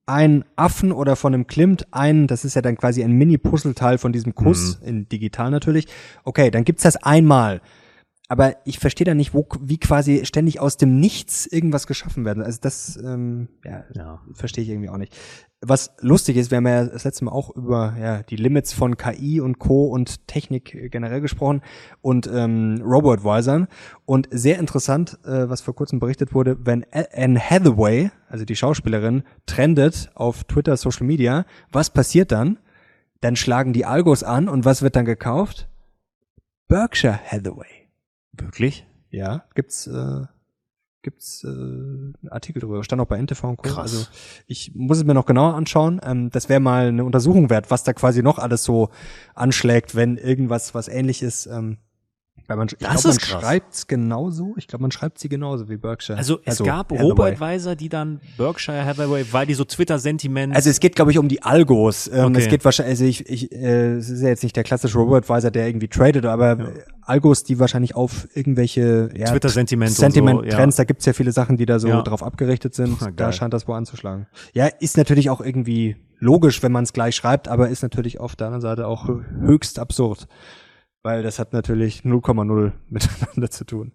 einen Affen oder von einem Klimt einen, das ist ja dann quasi ein Mini-Puzzleteil von diesem Kuss, in digital natürlich. Okay, dann gibt's das einmal. Aber ich verstehe da nicht, wo, wie quasi ständig aus dem Nichts irgendwas geschaffen werden. Also das, ähm, ja, Ja. verstehe ich irgendwie auch nicht. Was lustig ist, wir haben ja das letzte Mal auch über ja, die Limits von KI und Co. und Technik generell gesprochen und ähm, Robo-Advisern. Und sehr interessant, äh, was vor kurzem berichtet wurde, wenn Anne Hathaway, also die Schauspielerin, trendet auf Twitter, Social Media, was passiert dann? Dann schlagen die Algos an und was wird dann gekauft? Berkshire Hathaway. Wirklich? Ja, gibt's äh, gibt's äh, einen Artikel drüber. Stand auch bei NTV und Co. Krass. Also ich muss es mir noch genauer anschauen. Ähm, das wäre mal eine Untersuchung wert, was da quasi noch alles so anschlägt, wenn irgendwas was ähnlich ist. Ähm, weil man, ich Das glaube, man krass. schreibt's genauso. Ich glaube, man schreibt sie genauso wie Berkshire. Also es gab Hathaway. Robo-Advisor, die dann Berkshire Hathaway, weil die so Twitter-Sentiment Also es geht, glaube ich, um die Algos. Ähm, Okay. Es geht wahrscheinlich, also ich, ich äh, es ist ja jetzt nicht der klassische Robo-Advisor, der irgendwie tradet, aber äh, Algos, die wahrscheinlich auf irgendwelche ja, Twitter-Sentiment Sentiment-Trends, so, ja. da gibt's ja viele Sachen, die da so Ja. drauf abgerichtet sind. Geil. da scheint das wohl anzuschlagen. Ja, ist natürlich auch irgendwie logisch, wenn man es gleich schreibt, aber ist natürlich auf der anderen Seite auch hö- höchst absurd. Weil das hat natürlich 0,0 miteinander zu tun.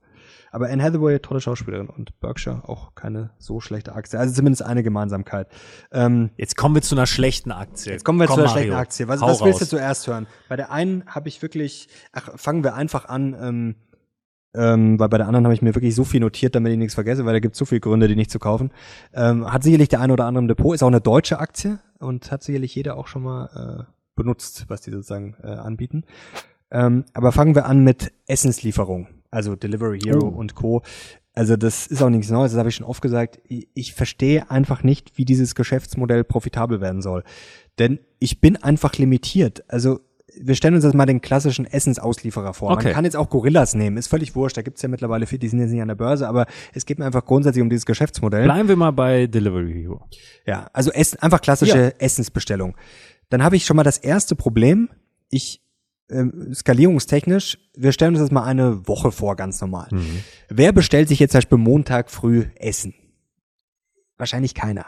Aber Anne Hathaway, tolle Schauspielerin und Berkshire auch keine so schlechte Aktie. Also zumindest eine Gemeinsamkeit. Ähm, Jetzt kommen wir zu einer schlechten Aktie. Jetzt kommen wir Komm, zu der Mario. schlechten Aktie. Was, was willst du zuerst hören? Bei der einen habe ich wirklich, ach, fangen wir einfach an, ähm, ähm, weil bei der anderen habe ich mir wirklich so viel notiert, damit ich nichts vergesse, weil da gibt es so viele Gründe, die nicht zu kaufen. Ähm, hat sicherlich der eine oder andere im Depot, ist auch eine deutsche Aktie und hat sicherlich jeder auch schon mal äh, benutzt, was die sozusagen äh, anbieten. Ähm, aber fangen wir an mit Essenslieferung, also Delivery Hero Oh. und Co. Also das ist auch nichts Neues, das habe ich schon oft gesagt. Ich, verstehe einfach nicht, wie dieses Geschäftsmodell profitabel werden soll. Denn ich bin einfach limitiert. Also wir stellen uns jetzt mal den klassischen Essensauslieferer vor. Okay. Man kann jetzt auch Gorillas nehmen, ist völlig wurscht, da gibt's ja mittlerweile viele, die sind jetzt nicht an der Börse, aber es geht mir einfach grundsätzlich um dieses Geschäftsmodell. Bleiben wir mal bei Delivery Hero. Ja, also Essen, einfach klassische Ja. Essensbestellung. Dann habe ich schon mal das erste Problem. Ich ähm, skalierungstechnisch, wir stellen uns das mal eine Woche vor, ganz normal. Wer bestellt sich jetzt zum Beispiel Montag früh Essen? Wahrscheinlich keiner.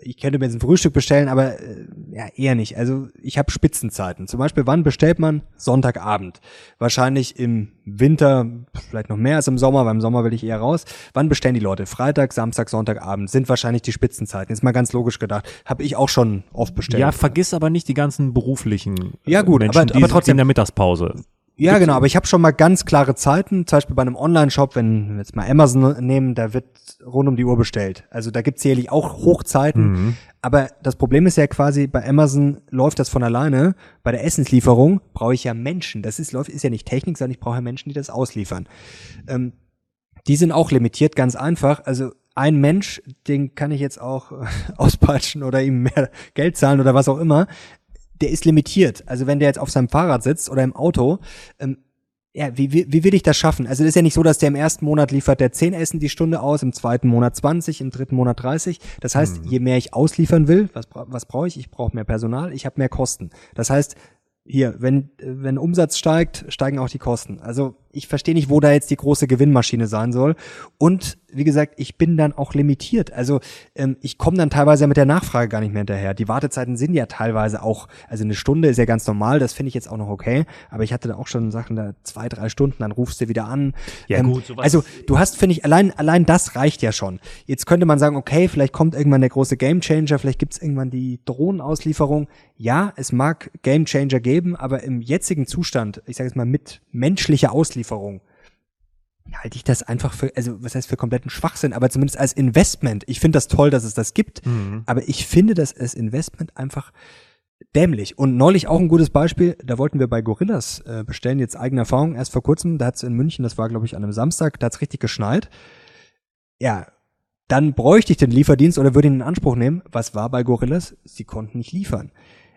Ich könnte mir jetzt ein Frühstück bestellen, aber äh, ja, eher nicht. Also ich habe Spitzenzeiten. Zum Beispiel, wann bestellt man? Sonntagabend. Wahrscheinlich im Winter, vielleicht noch mehr als im Sommer, weil im Sommer will ich eher raus. Wann bestellen die Leute? Freitag, Samstag, Sonntagabend sind wahrscheinlich die Spitzenzeiten. Ist mal ganz logisch gedacht. Habe ich auch schon oft bestellt. Ja, vergiss aber nicht die ganzen beruflichen äh, Ja, gut, Menschen, aber- aber trotzdem- in der Mittagspause. Ja, genau, aber ich habe schon mal ganz klare Zeiten, zum Beispiel bei einem Online-Shop, wenn wir jetzt mal Amazon nehmen, da wird rund um die Uhr bestellt. Also da gibt's sicherlich auch Hochzeiten, aber das Problem ist ja quasi, bei Amazon läuft das von alleine. Bei der Essenslieferung brauche ich ja Menschen. Das ist, läuft, ist ja nicht Technik, sondern ich brauche ja Menschen, die das ausliefern. Ähm, die sind auch limitiert, ganz einfach. Also ein Mensch, den kann ich jetzt auch auspeitschen oder ihm mehr Geld zahlen oder was auch immer. Der ist limitiert. Also wenn der jetzt auf seinem Fahrrad sitzt oder im Auto, ähm, ja, wie, wie, wie will ich das schaffen? Also das ist ja nicht so, dass der im ersten Monat liefert der 10 Essen die Stunde aus, im zweiten Monat 20, im dritten Monat 30. Das heißt, je mehr ich ausliefern will, was, was brauche ich? Ich brauche mehr Personal, ich habe mehr Kosten. Das heißt, hier, wenn, äh, wenn Umsatz steigt, steigen auch die Kosten. Also ich verstehe nicht, wo da jetzt die große Gewinnmaschine sein soll. Und wie gesagt, ich bin dann auch limitiert. Also ähm, ich komme dann teilweise mit der Nachfrage gar nicht mehr hinterher. Die Wartezeiten sind ja teilweise auch, also eine Stunde ist ja ganz normal, das finde ich jetzt auch noch okay. Aber ich hatte da auch schon Sachen da zwei, drei Stunden, dann rufst du wieder an. Ja, ähm, gut, sowas- Also du hast, finde ich, allein, allein das reicht ja schon. Jetzt könnte man sagen, okay, vielleicht kommt irgendwann der große Gamechanger, vielleicht gibt's irgendwann die Drohnenauslieferung. Ja, es mag Gamechanger geben, aber im jetzigen Zustand, ich sage jetzt mal mit menschlicher Auslieferung, halte ich das einfach für, also was heißt für kompletten Schwachsinn, aber zumindest als Investment. Ich finde das toll, dass es das gibt, aber ich finde das als Investment einfach dämlich. Und neulich auch ein gutes Beispiel, da wollten wir bei Gorillas äh, bestellen, jetzt eigene Erfahrung, erst vor kurzem, da hat es in München, das war glaube ich an einem Samstag, da hat es richtig geschneit. Ja, dann bräuchte ich den Lieferdienst oder würde ihn in Anspruch nehmen. Was war bei Gorillas? Sie konnten nicht liefern.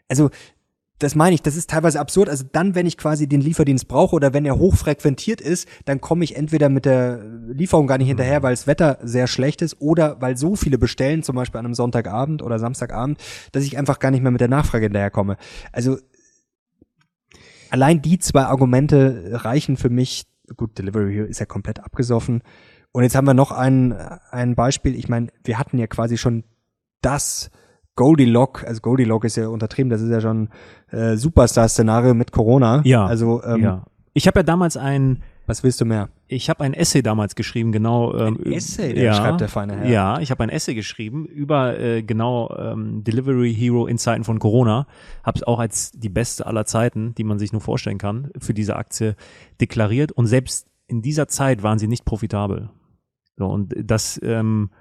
Also, das meine ich, das ist teilweise absurd. Also dann, wenn ich quasi den Lieferdienst brauche oder wenn er hochfrequentiert ist, dann komme ich entweder mit der Lieferung gar nicht hinterher, weil das Wetter sehr schlecht ist oder weil so viele bestellen, zum Beispiel an einem Sonntagabend oder Samstagabend, dass ich einfach gar nicht mehr mit der Nachfrage hinterherkomme. Also allein die zwei Argumente reichen für mich. Gut, Delivery Hero ist ja komplett abgesoffen. Und jetzt haben wir noch ein, ein Beispiel. Ich meine, wir hatten ja quasi schon das Goldilocks, also Goldilocks ist ja untertrieben, das ist ja schon äh, Superstar-Szenario mit Corona. Ja. Also, ähm, ja. Ich habe ja damals ein, was willst du mehr? ich habe ein Essay damals geschrieben, genau. Ähm, Essay, der ja, schreibt der feine Herr. Ja, ich habe ein Essay geschrieben über äh, genau ähm, Delivery Hero in Zeiten von Corona. Habe es auch als die beste aller Zeiten, die man sich nur vorstellen kann, für diese Aktie deklariert. Und selbst in dieser Zeit waren sie nicht profitabel. So, und das ähm,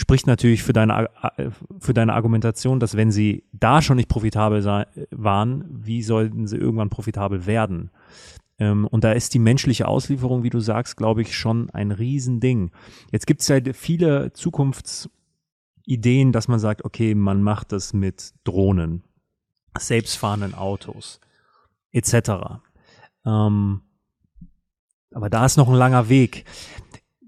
spricht natürlich für deine, äh, für deine Argumentation, dass wenn sie da schon nicht profitabel waren, wie sollten sie irgendwann profitabel werden? Ähm, und da ist die menschliche Auslieferung, wie du sagst, glaube ich, schon ein Riesending. Jetzt gibt es ja viele Zukunftsideen, dass man sagt, okay, man macht das mit Drohnen, selbstfahrenden Autos, etc. Ähm, aber da ist noch ein langer Weg.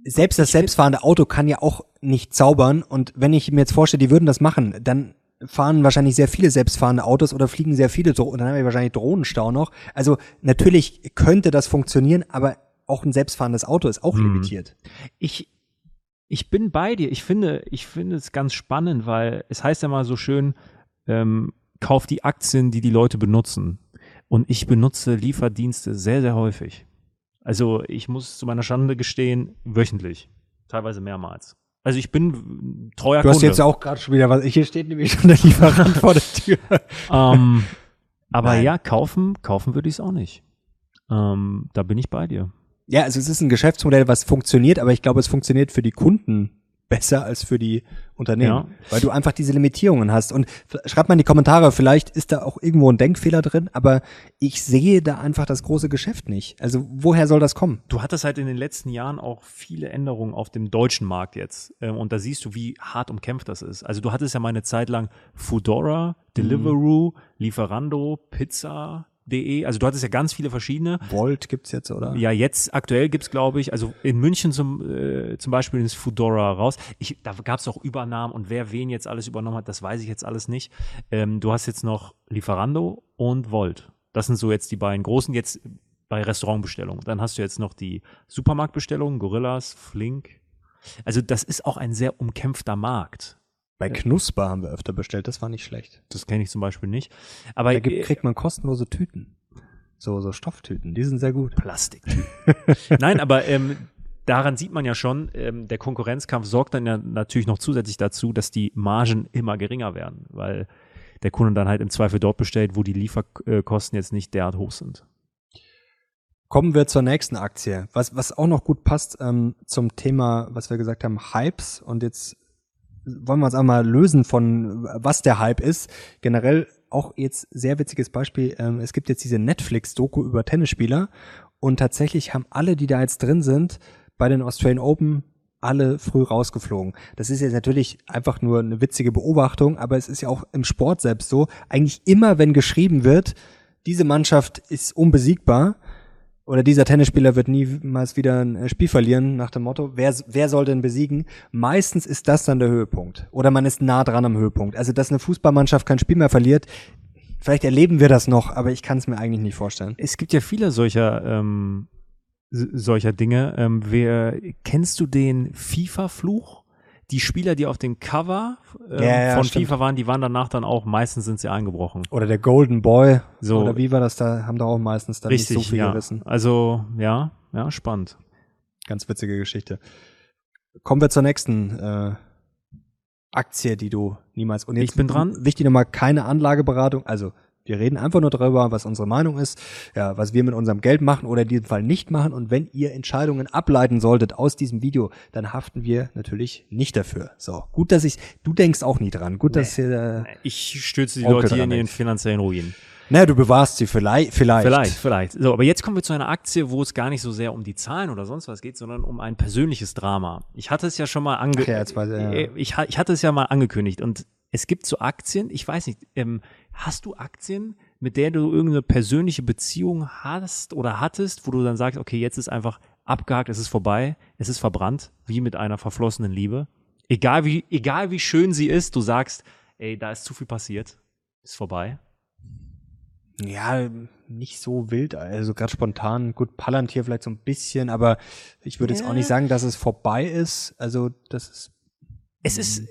Selbst das selbstfahrende Auto kann ja auch nicht zaubern. Und wenn ich mir jetzt vorstelle, die würden das machen, dann fahren wahrscheinlich sehr viele selbstfahrende Autos oder fliegen sehr viele Drohnen. Und dann haben wir wahrscheinlich Drohnenstau noch. Also natürlich könnte das funktionieren, aber auch ein selbstfahrendes Auto ist auch limitiert. ich, ich bin bei dir. Ich finde, ich finde es ganz spannend, weil es heißt ja mal so schön, ähm, kauf die Aktien, die die Leute benutzen. Und ich benutze Lieferdienste sehr, sehr häufig. Also ich muss zu meiner Schande gestehen, wöchentlich. Teilweise mehrmals. Also ich bin ein treuer Du hast Kunde. jetzt auch gerade schon wieder was. Hier steht nämlich schon der Lieferant vor der Tür. ähm, aber Nein. ja, kaufen, kaufen würde ich es auch nicht. Ähm, da bin ich bei dir. Ja, also es ist ein Geschäftsmodell, was funktioniert, aber ich glaube, es funktioniert für die Kunden besser als für die Unternehmen, Ja. weil du einfach diese Limitierungen hast. Und schreibt mal in die Kommentare, vielleicht ist da auch irgendwo ein Denkfehler drin, aber ich sehe da einfach das große Geschäft nicht. Also woher soll das kommen? Du hattest halt in den letzten Jahren auch viele Änderungen auf dem deutschen Markt jetzt. Ähm, und da siehst du, wie hart umkämpft das ist. Also du hattest ja mal eine Zeit lang Foodora, Deliveroo, Lieferando, Pizza, De, also du hattest ja ganz viele verschiedene. Volt gibt's jetzt, oder? Ja, jetzt aktuell gibt's glaube ich, also in München zum, äh, zum Beispiel ist Foodora raus. Ich, da gab's auch Übernahmen und wer wen jetzt alles übernommen hat, das weiß ich jetzt alles nicht. Ähm, du hast jetzt noch Lieferando und Volt. Das sind so jetzt die beiden großen jetzt bei Restaurantbestellungen. Dann hast du jetzt noch die Supermarktbestellungen, Gorillas, Flink. Also das ist auch ein sehr umkämpfter Markt. Bei Knusper haben wir öfter bestellt, das war nicht schlecht. Das kenne ich zum Beispiel nicht. Aber Da gibt, kriegt man kostenlose Tüten. So, so Stofftüten, die sind sehr gut. Plastik. Nein, aber ähm, daran sieht man ja schon, ähm, der Konkurrenzkampf sorgt dann ja natürlich noch zusätzlich dazu, dass die Margen immer geringer werden, weil der Kunde dann halt im Zweifel dort bestellt, wo die Lieferkosten jetzt nicht derart hoch sind. Kommen wir zur nächsten Aktie. Was, was auch noch gut passt ähm, zum Thema, was wir gesagt haben, Hypes. Und jetzt wollen wir uns einmal lösen von, was der Hype ist. Generell auch jetzt sehr witziges Beispiel. Ähm, es gibt jetzt diese Netflix-Doku über Tennisspieler. Und tatsächlich haben alle, die da jetzt drin sind, bei den Australian Open alle früh rausgeflogen. Das ist jetzt natürlich einfach nur eine witzige Beobachtung, aber es ist ja auch im Sport selbst so. Eigentlich immer, wenn geschrieben wird, diese Mannschaft ist unbesiegbar, oder dieser Tennisspieler wird niemals wieder ein äh, Spiel verlieren, nach dem Motto, wer, wer soll denn besiegen? Meistens ist das dann der Höhepunkt. Oder man ist nah dran am Höhepunkt. Also, dass eine Fußballmannschaft kein Spiel mehr verliert, vielleicht erleben wir das noch, aber ich kann es mir eigentlich nicht vorstellen. Es gibt ja viele solcher, ähm, solcher Dinge. Ähm, wer, kennst du den FIFA-Fluch? Die Spieler, die auf dem Cover ähm, Ja, ja, von stimmt. FIFA waren, die waren danach dann auch, meistens sind sie eingebrochen. Oder der Golden Boy. So. Oder wie war das da? Haben da auch meistens dann Richtig, nicht so viel ja. gerissen. Also, ja, ja, spannend. Ganz witzige Geschichte. Kommen wir zur nächsten äh, Aktie, die du niemals. Und Ich bin dran. Wichtig nochmal, keine Anlageberatung. Also wir reden einfach nur darüber, was unsere Meinung ist, ja, was wir mit unserem Geld machen oder in diesem Fall nicht machen. Und wenn ihr Entscheidungen ableiten solltet aus diesem Video, dann haften wir natürlich nicht dafür. So, gut, dass ich, du denkst auch nie dran. Gut, dass ihr, äh, Ich stürze die Onkel Leute hier in ihren denkt. finanziellen Ruin. naja, du bewahrst sie vielleicht, vielleicht. Vielleicht, vielleicht. So, aber jetzt kommen wir zu einer Aktie, wo es gar nicht so sehr um die Zahlen oder sonst was geht, sondern um ein persönliches Drama. Ich hatte es ja schon mal ange Ach ja, jetzt weiß ich, ja. Äh, ich hatte es ja mal angekündigt und es gibt so Aktien, ich weiß nicht, ähm, hast du Aktien, mit der du irgendeine persönliche Beziehung hast oder hattest, wo du dann sagst, okay, jetzt ist einfach abgehakt, es ist vorbei, es ist verbrannt, wie mit einer verflossenen Liebe. Egal wie, egal wie schön sie ist, du sagst, ey, da ist zu viel passiert, ist vorbei. Ja, nicht so wild, also gerade spontan. Gut, Palantir vielleicht so ein bisschen, aber ich würde jetzt auch Ja. nicht sagen, dass es vorbei ist. Also das ist Es ist,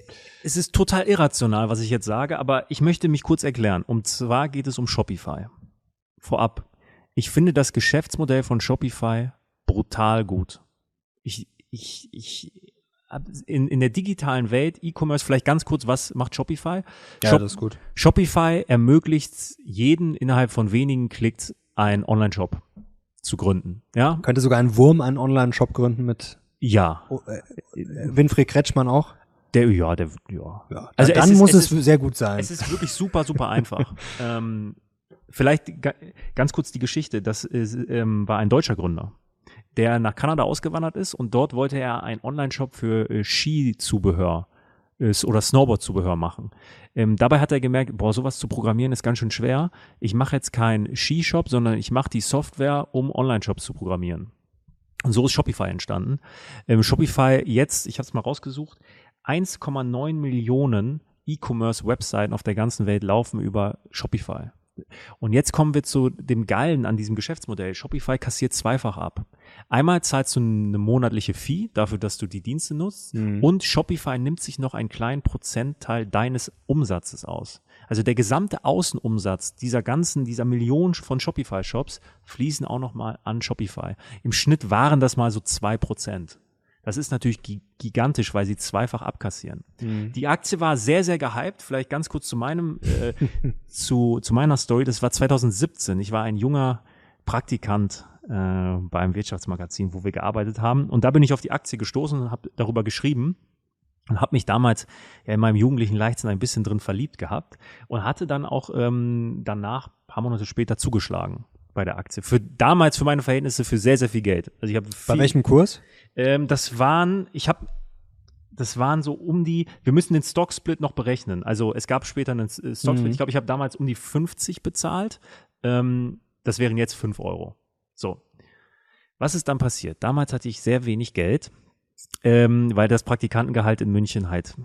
es ist total irrational, was ich jetzt sage, aber ich möchte mich kurz erklären. Und zwar geht es um Shopify. Vorab. Ich finde das Geschäftsmodell von Shopify brutal gut. Ich, ich, ich, in, in der digitalen Welt, E-Commerce, vielleicht ganz kurz, was macht Shopify? ja, Shop- das ist gut. Shopify ermöglicht jeden innerhalb von wenigen Klicks einen Online-Shop zu gründen. Ja? Könnte sogar ein Wurm einen Online-Shop gründen mit Ja. oh, äh, Winfried Kretschmann auch. Der, ja, der, ja. Ja, Also dann es ist- muss es es, sehr gut sein. Es ist wirklich super, super einfach. ähm, vielleicht ga, ganz kurz die Geschichte. Das ist, ähm, war ein deutscher Gründer, der nach Kanada ausgewandert ist und dort wollte er einen Online-Shop für äh, Skizubehör äh, oder Snowboard-Zubehör machen. Ähm, dabei hat er gemerkt, boah, sowas zu programmieren ist ganz schön schwer. Ich mache jetzt keinen Skishop, sondern ich mache die Software, um Online-Shops zu programmieren. Und so ist Shopify entstanden. Ähm, Shopify jetzt, ich habe es mal rausgesucht, 1,9 Millionen E-Commerce-Webseiten auf der ganzen Welt laufen über Shopify. Und jetzt kommen wir zu dem Geilen an diesem Geschäftsmodell. Shopify kassiert zweifach ab. Einmal zahlst du eine monatliche Fee dafür, dass du die Dienste nutzt und Shopify nimmt sich noch einen kleinen Prozentteil deines Umsatzes aus. Also der gesamte Außenumsatz dieser ganzen, dieser Millionen von Shopify-Shops fließen auch nochmal an Shopify. Im Schnitt waren das mal so zwei Prozent. Das ist natürlich gi- gigantisch, weil sie zweifach abkassieren. Die Aktie war sehr, sehr gehypt. Vielleicht ganz kurz zu meinem, äh, zu, zu meiner Story. Das war 2017. Ich war ein junger Praktikant äh, beim Wirtschaftsmagazin, wo wir gearbeitet haben. Und da bin ich auf die Aktie gestoßen und habe darüber geschrieben und habe mich damals ja in meinem jugendlichen Leichtsinn ein bisschen drin verliebt gehabt und hatte dann auch ähm, danach, paar Monate später, zugeschlagen bei der Aktie. Für damals, für meine Verhältnisse, für sehr, sehr viel Geld. Also ich habe Bei welchem Kurs? ähm, das waren, ich habe, das waren so um die, wir müssen den Stock-Split noch berechnen. Also es gab später einen äh, Stock-Split. Mhm. Ich glaube, ich habe damals um die 50 bezahlt. Ähm, das wären jetzt fünf Euro. So. Was ist dann passiert? Damals hatte ich sehr wenig Geld, ähm, weil das Praktikantengehalt in München halt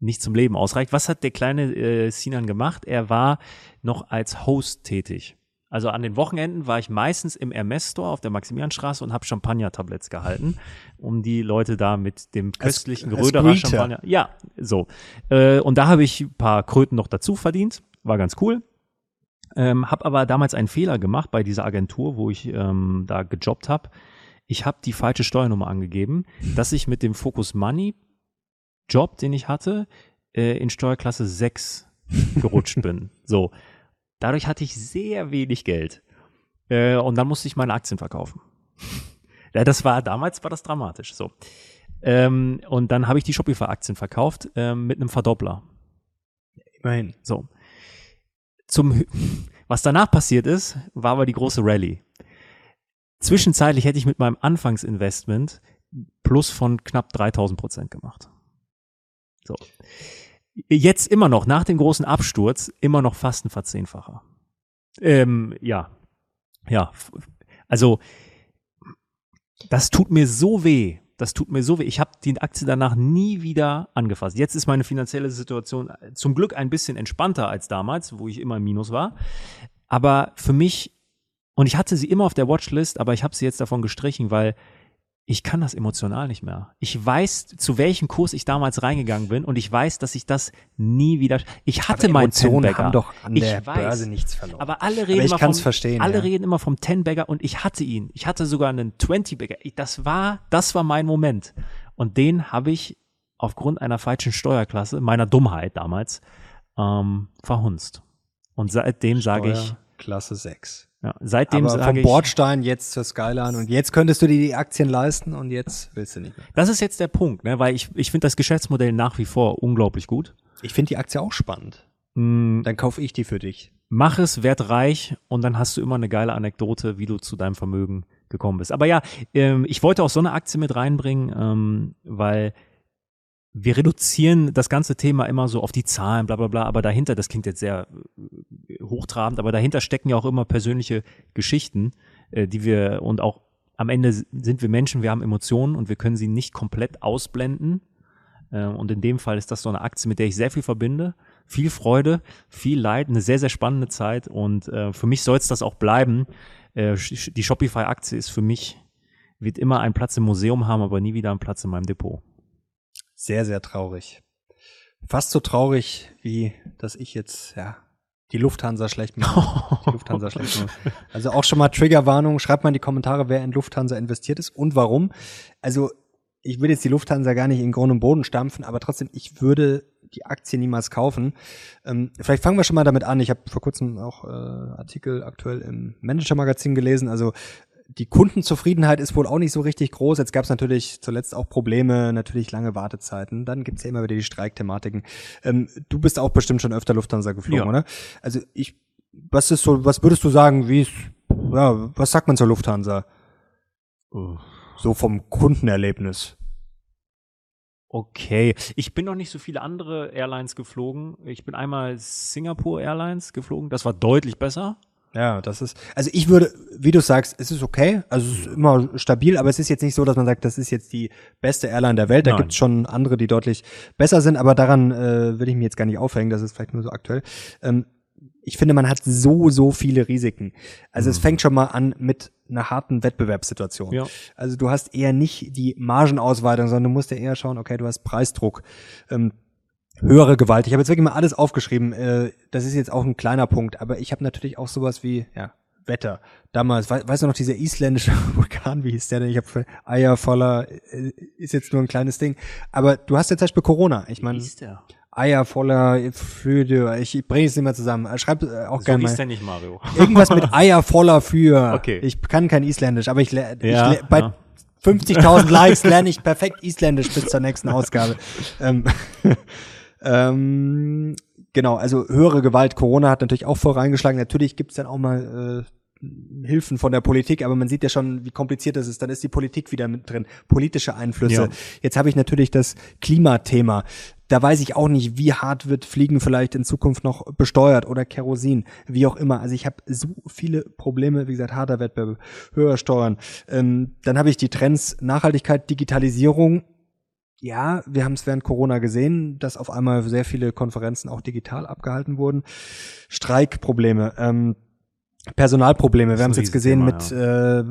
nicht zum Leben ausreicht. Was hat der kleine äh, Sinan gemacht? Er war noch als Host tätig. Also an den Wochenenden war ich meistens im Hermes Store auf der Maximilianstraße und habe Champagner-Tabletts gehalten, um die Leute da mit dem köstlichen als Röderer. Champagner. Ja, so. Äh, und da habe ich ein paar Kröten noch dazu verdient. War ganz cool. Ähm, habe aber damals einen Fehler gemacht bei dieser Agentur, wo ich ähm, da gejobbt habe. Ich habe die falsche Steuernummer angegeben, dass ich mit dem Focus Money Job, den ich hatte, äh, in Steuerklasse 6 gerutscht bin. So. Dadurch hatte ich sehr wenig Geld. Äh, und dann musste ich meine Aktien verkaufen. ja, das war, damals war das dramatisch. So. Ähm, und dann habe ich die Shopify-Aktien verkauft ähm, mit einem Verdoppler. Immerhin. So. Zum, was danach passiert ist, war aber die große Rallye. Zwischenzeitlich hätte ich mit meinem Anfangsinvestment plus von knapp 3000 Prozent gemacht. So. Jetzt immer noch, nach dem großen Absturz, immer noch fast ein Verzehnfacher. Ähm, ja. Ja. Also, das tut mir so weh. Das tut mir so weh. Ich habe die Aktie danach nie wieder angefasst. Jetzt ist meine finanzielle Situation zum Glück ein bisschen entspannter als damals, wo ich immer im Minus war. Aber für mich, und ich hatte sie immer auf der Watchlist, aber ich habe sie jetzt davon gestrichen, weil ich kann das emotional nicht mehr. Ich weiß, zu welchem Kurs ich damals reingegangen bin und ich weiß, dass ich das nie wieder. Ich hatte Aber meinen Ten-Bagger. haben doch an Ich der weiß. Börse nichts verloren. Aber alle reden ich immer vom, verstehen, Alle ja. reden immer vom Ten-Bagger und ich hatte ihn. Ich hatte sogar einen 20-Bagger. Ich- Das war, das war mein Moment. Und den habe ich aufgrund einer falschen Steuerklasse, meiner Dummheit damals, ähm, verhunzt. Und seitdem sage ich, Klasse 6. ja, seitdem Aber vom Bordstein jetzt zur Skyline und jetzt könntest du dir die Aktien leisten und jetzt willst du nicht mehr. das ist jetzt der Punkt, ne, weil ich, ich finde das Geschäftsmodell nach wie vor unglaublich gut. Ich finde die Aktie auch spannend. Mm, Dann kaufe ich die für dich. mach es, werd reich und dann hast du immer eine geile Anekdote, wie du zu deinem Vermögen gekommen bist. Aber ja, ähm, ich wollte auch so eine Aktie mit reinbringen, ähm, weil wir reduzieren das ganze Thema immer so auf die Zahlen, bla bla bla, aber dahinter, das klingt jetzt sehr äh, hochtrabend, aber dahinter stecken ja auch immer persönliche Geschichten, äh, die wir und auch am Ende sind wir Menschen, wir haben Emotionen und wir können sie nicht komplett ausblenden. Äh, Und in dem Fall ist das so eine Aktie, mit der ich sehr viel verbinde. Viel Freude, viel Leid, eine sehr, sehr spannende Zeit. Und äh, für mich soll es das auch bleiben. Äh, die Shopify-Aktie ist für mich, wird immer einen Platz im Museum haben, aber nie wieder einen Platz in meinem Depot. Sehr, sehr traurig. Fast so traurig, wie dass ich jetzt, ja, die Lufthansa schlecht mache. Die Lufthansa schlecht mache. Also auch schon mal Triggerwarnung. Schreibt mal in die Kommentare, wer in Lufthansa investiert ist und warum. Also ich würde jetzt die Lufthansa gar nicht in Grund und Boden stampfen, aber trotzdem, ich würde die Aktie niemals kaufen. Ähm, vielleicht fangen wir schon mal damit an. Ich habe vor kurzem auch äh, Artikel aktuell im Manager-Magazin gelesen. Also die Kundenzufriedenheit ist wohl auch nicht so richtig groß. Jetzt gab es natürlich zuletzt auch Probleme, natürlich lange Wartezeiten. Dann gibt's ja immer wieder die Streikthematiken. Ähm, du bist auch bestimmt schon öfter Lufthansa geflogen, Ja. oder? Also ich, was ist so, was würdest du sagen, wie ist, ja, was sagt man zur Lufthansa? So vom Kundenerlebnis. Okay, ich bin noch nicht so viele andere Airlines geflogen. Ich bin einmal Singapore Airlines geflogen. Das war deutlich besser. Ja, das ist, also ich würde, wie du sagst, es ist okay, also es ist immer stabil, aber es ist jetzt nicht so, dass man sagt, das ist jetzt die beste Airline der Welt. Da Nein. gibt's schon andere, die deutlich besser sind, aber daran äh, will ich mich jetzt gar nicht aufhängen, das ist vielleicht nur so aktuell. Ähm, ich finde, man hat so, so viele Risiken. Also es fängt schon mal an mit einer harten Wettbewerbssituation. Ja. Also du hast eher nicht die Margenausweitung, sondern du musst ja eher schauen, okay, du hast Preisdruck. Ähm, höhere Gewalt. Ich habe jetzt wirklich mal alles aufgeschrieben. Äh, das ist jetzt auch ein kleiner Punkt, aber ich habe natürlich auch sowas wie ja Wetter. Damals, wei weißt du noch, dieser isländische Vulkan, wie hieß der denn? Ich habe Eier voller, äh, ist jetzt nur ein kleines Ding. Aber du hast jetzt zum Beispiel Corona. Ich meine? Eier voller Flöde. Ich bringe es nicht mehr zusammen. Schreib äh, auch So gerne mal. nicht, Mario. Irgendwas mit Eier voller für. Okay. Ich kann kein Isländisch, aber ich, ich Ja, le- bei ja. 50.000 Likes lerne ich perfekt Isländisch bis zur nächsten Ausgabe. ähm, ähm, genau, also höhere Gewalt. Corona hat natürlich auch voreingeschlagen. Natürlich gibt's dann auch mal äh, Hilfen von der Politik, aber man sieht ja schon, wie kompliziert das ist. Dann ist die Politik wieder mit drin, politische Einflüsse. Ja. Jetzt habe ich natürlich das Klimathema. da weiß ich auch nicht, wie hart wird Fliegen vielleicht in Zukunft noch besteuert oder Kerosin, wie auch immer. Also ich habe so viele Probleme, wie gesagt, harter Wettbewerb, höher Steuern. Ähm, dann habe ich die Trends Nachhaltigkeit, Digitalisierung. Ja, wir haben es während Corona gesehen, dass auf einmal sehr viele Konferenzen auch digital abgehalten wurden. Streikprobleme. Ähm, Personalprobleme. Wir haben es jetzt gesehen mit, ja. äh,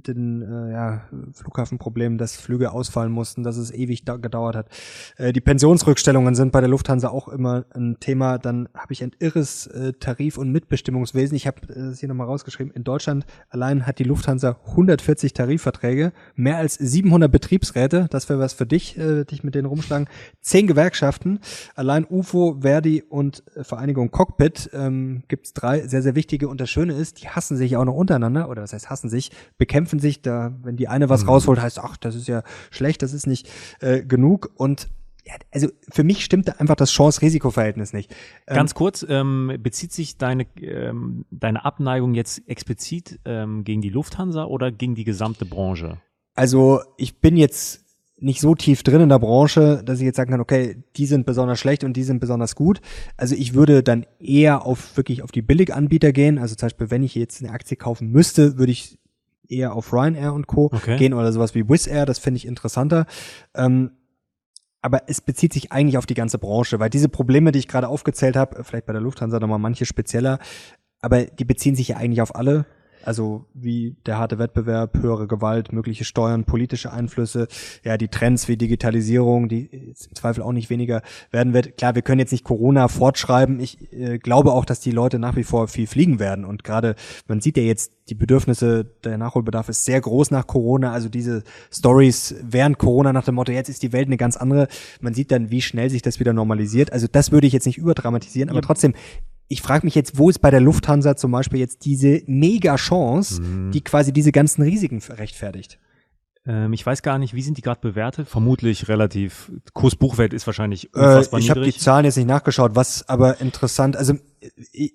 mit den äh, ja, Flughafenproblemen, dass Flüge ausfallen mussten, dass es ewig gedauert hat. Äh, die Pensionsrückstellungen sind bei der Lufthansa auch immer ein Thema. Dann habe ich ein irres äh, Tarif- und Mitbestimmungswesen. Ich habe es äh, hier nochmal rausgeschrieben. In Deutschland allein hat die Lufthansa 140 Tarifverträge, mehr als 700 Betriebsräte. Das wäre was für dich, äh, dich mit denen rumschlagen. Zehn Gewerkschaften. Allein UFO, Verdi und äh, Vereinigung Cockpit ähm, gibt es drei sehr, sehr wichtige. Und das Schöne ist, die hassen sich auch noch untereinander. Oder was heißt hassen sich? bekämpfen sich. Da, wenn die eine was mhm. rausholt, heißt, ach, das ist ja schlecht, das ist nicht äh, genug. Und ja, also für mich stimmt da einfach das Chance-Risiko-Verhältnis nicht. Ähm, Ganz kurz, ähm, bezieht sich deine, ähm, deine Abneigung jetzt explizit ähm, gegen die Lufthansa oder gegen die gesamte Branche? Also ich bin jetzt nicht so tief drin in der Branche, dass ich jetzt sagen kann, okay, die sind besonders schlecht und die sind besonders gut. Also ich würde dann eher auf wirklich auf die Billiganbieter gehen. Also zum Beispiel, wenn ich jetzt eine Aktie kaufen müsste, würde ich eher auf Ryanair und Co. Okay. gehen oder sowas wie Wizz Air, das finde ich interessanter. Ähm, aber es bezieht sich eigentlich auf die ganze Branche, weil diese Probleme, die ich gerade aufgezählt habe, vielleicht bei der Lufthansa nochmal manche spezieller, aber die beziehen sich ja eigentlich auf alle also wie der harte Wettbewerb, höhere Gewalt, mögliche Steuern, politische Einflüsse, ja, die Trends wie Digitalisierung, die jetzt im Zweifel auch nicht weniger werden wird. Klar, wir können jetzt nicht Corona fortschreiben. Ich äh, glaube auch, dass die Leute nach wie vor viel fliegen werden. Und gerade, man sieht ja jetzt, die Bedürfnisse, der Nachholbedarf ist sehr groß nach Corona. Also diese Stories während Corona nach dem Motto, jetzt ist die Welt eine ganz andere. Man sieht dann, wie schnell sich das wieder normalisiert. Also das würde ich jetzt nicht überdramatisieren, aber ja. trotzdem, ich frage mich jetzt, wo ist bei der Lufthansa zum Beispiel jetzt diese Mega-Chance, mhm. die quasi diese ganzen Risiken rechtfertigt? Ähm, ich weiß gar nicht, wie sind die gerade bewertet? Vermutlich relativ. Kursbuchwert ist wahrscheinlich äh, unfassbar äh, Ich habe die Zahlen jetzt nicht nachgeschaut, was aber interessant, also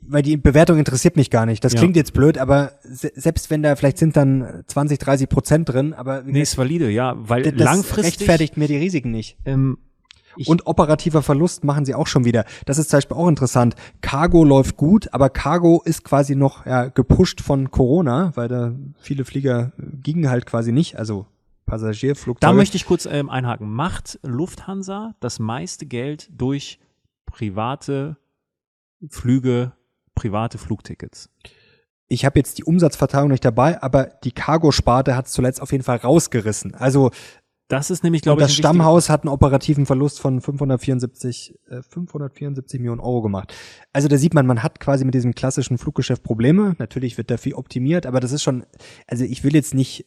weil die Bewertung interessiert mich gar nicht. Das ja. klingt jetzt blöd, aber se selbst wenn da vielleicht sind dann 20, 30 Prozent drin, aber nee, ist valide, ja, weil das langfristig rechtfertigt mir die Risiken nicht. Ähm, ich und operativer Verlust machen sie auch schon wieder. Das ist zum Beispiel auch interessant. Cargo läuft gut, aber Cargo ist quasi noch ja, gepusht von Corona, weil da viele Flieger gingen halt quasi nicht. Also Passagierflugzeuge. Da möchte ich kurz ähm, einhaken. Macht Lufthansa das meiste Geld durch private Flüge, private Flugtickets? Ich habe jetzt die Umsatzverteilung nicht dabei, aber die Cargo-Sparte hat es zuletzt auf jeden Fall rausgerissen. Also das ist nämlich, glaube ich, das Stammhaus hat einen operativen Verlust von 574, äh, 574 Millionen Euro gemacht. Also da sieht man, man hat quasi mit diesem klassischen Fluggeschäft Probleme. Natürlich wird da viel optimiert, aber das ist schon, also ich will jetzt nicht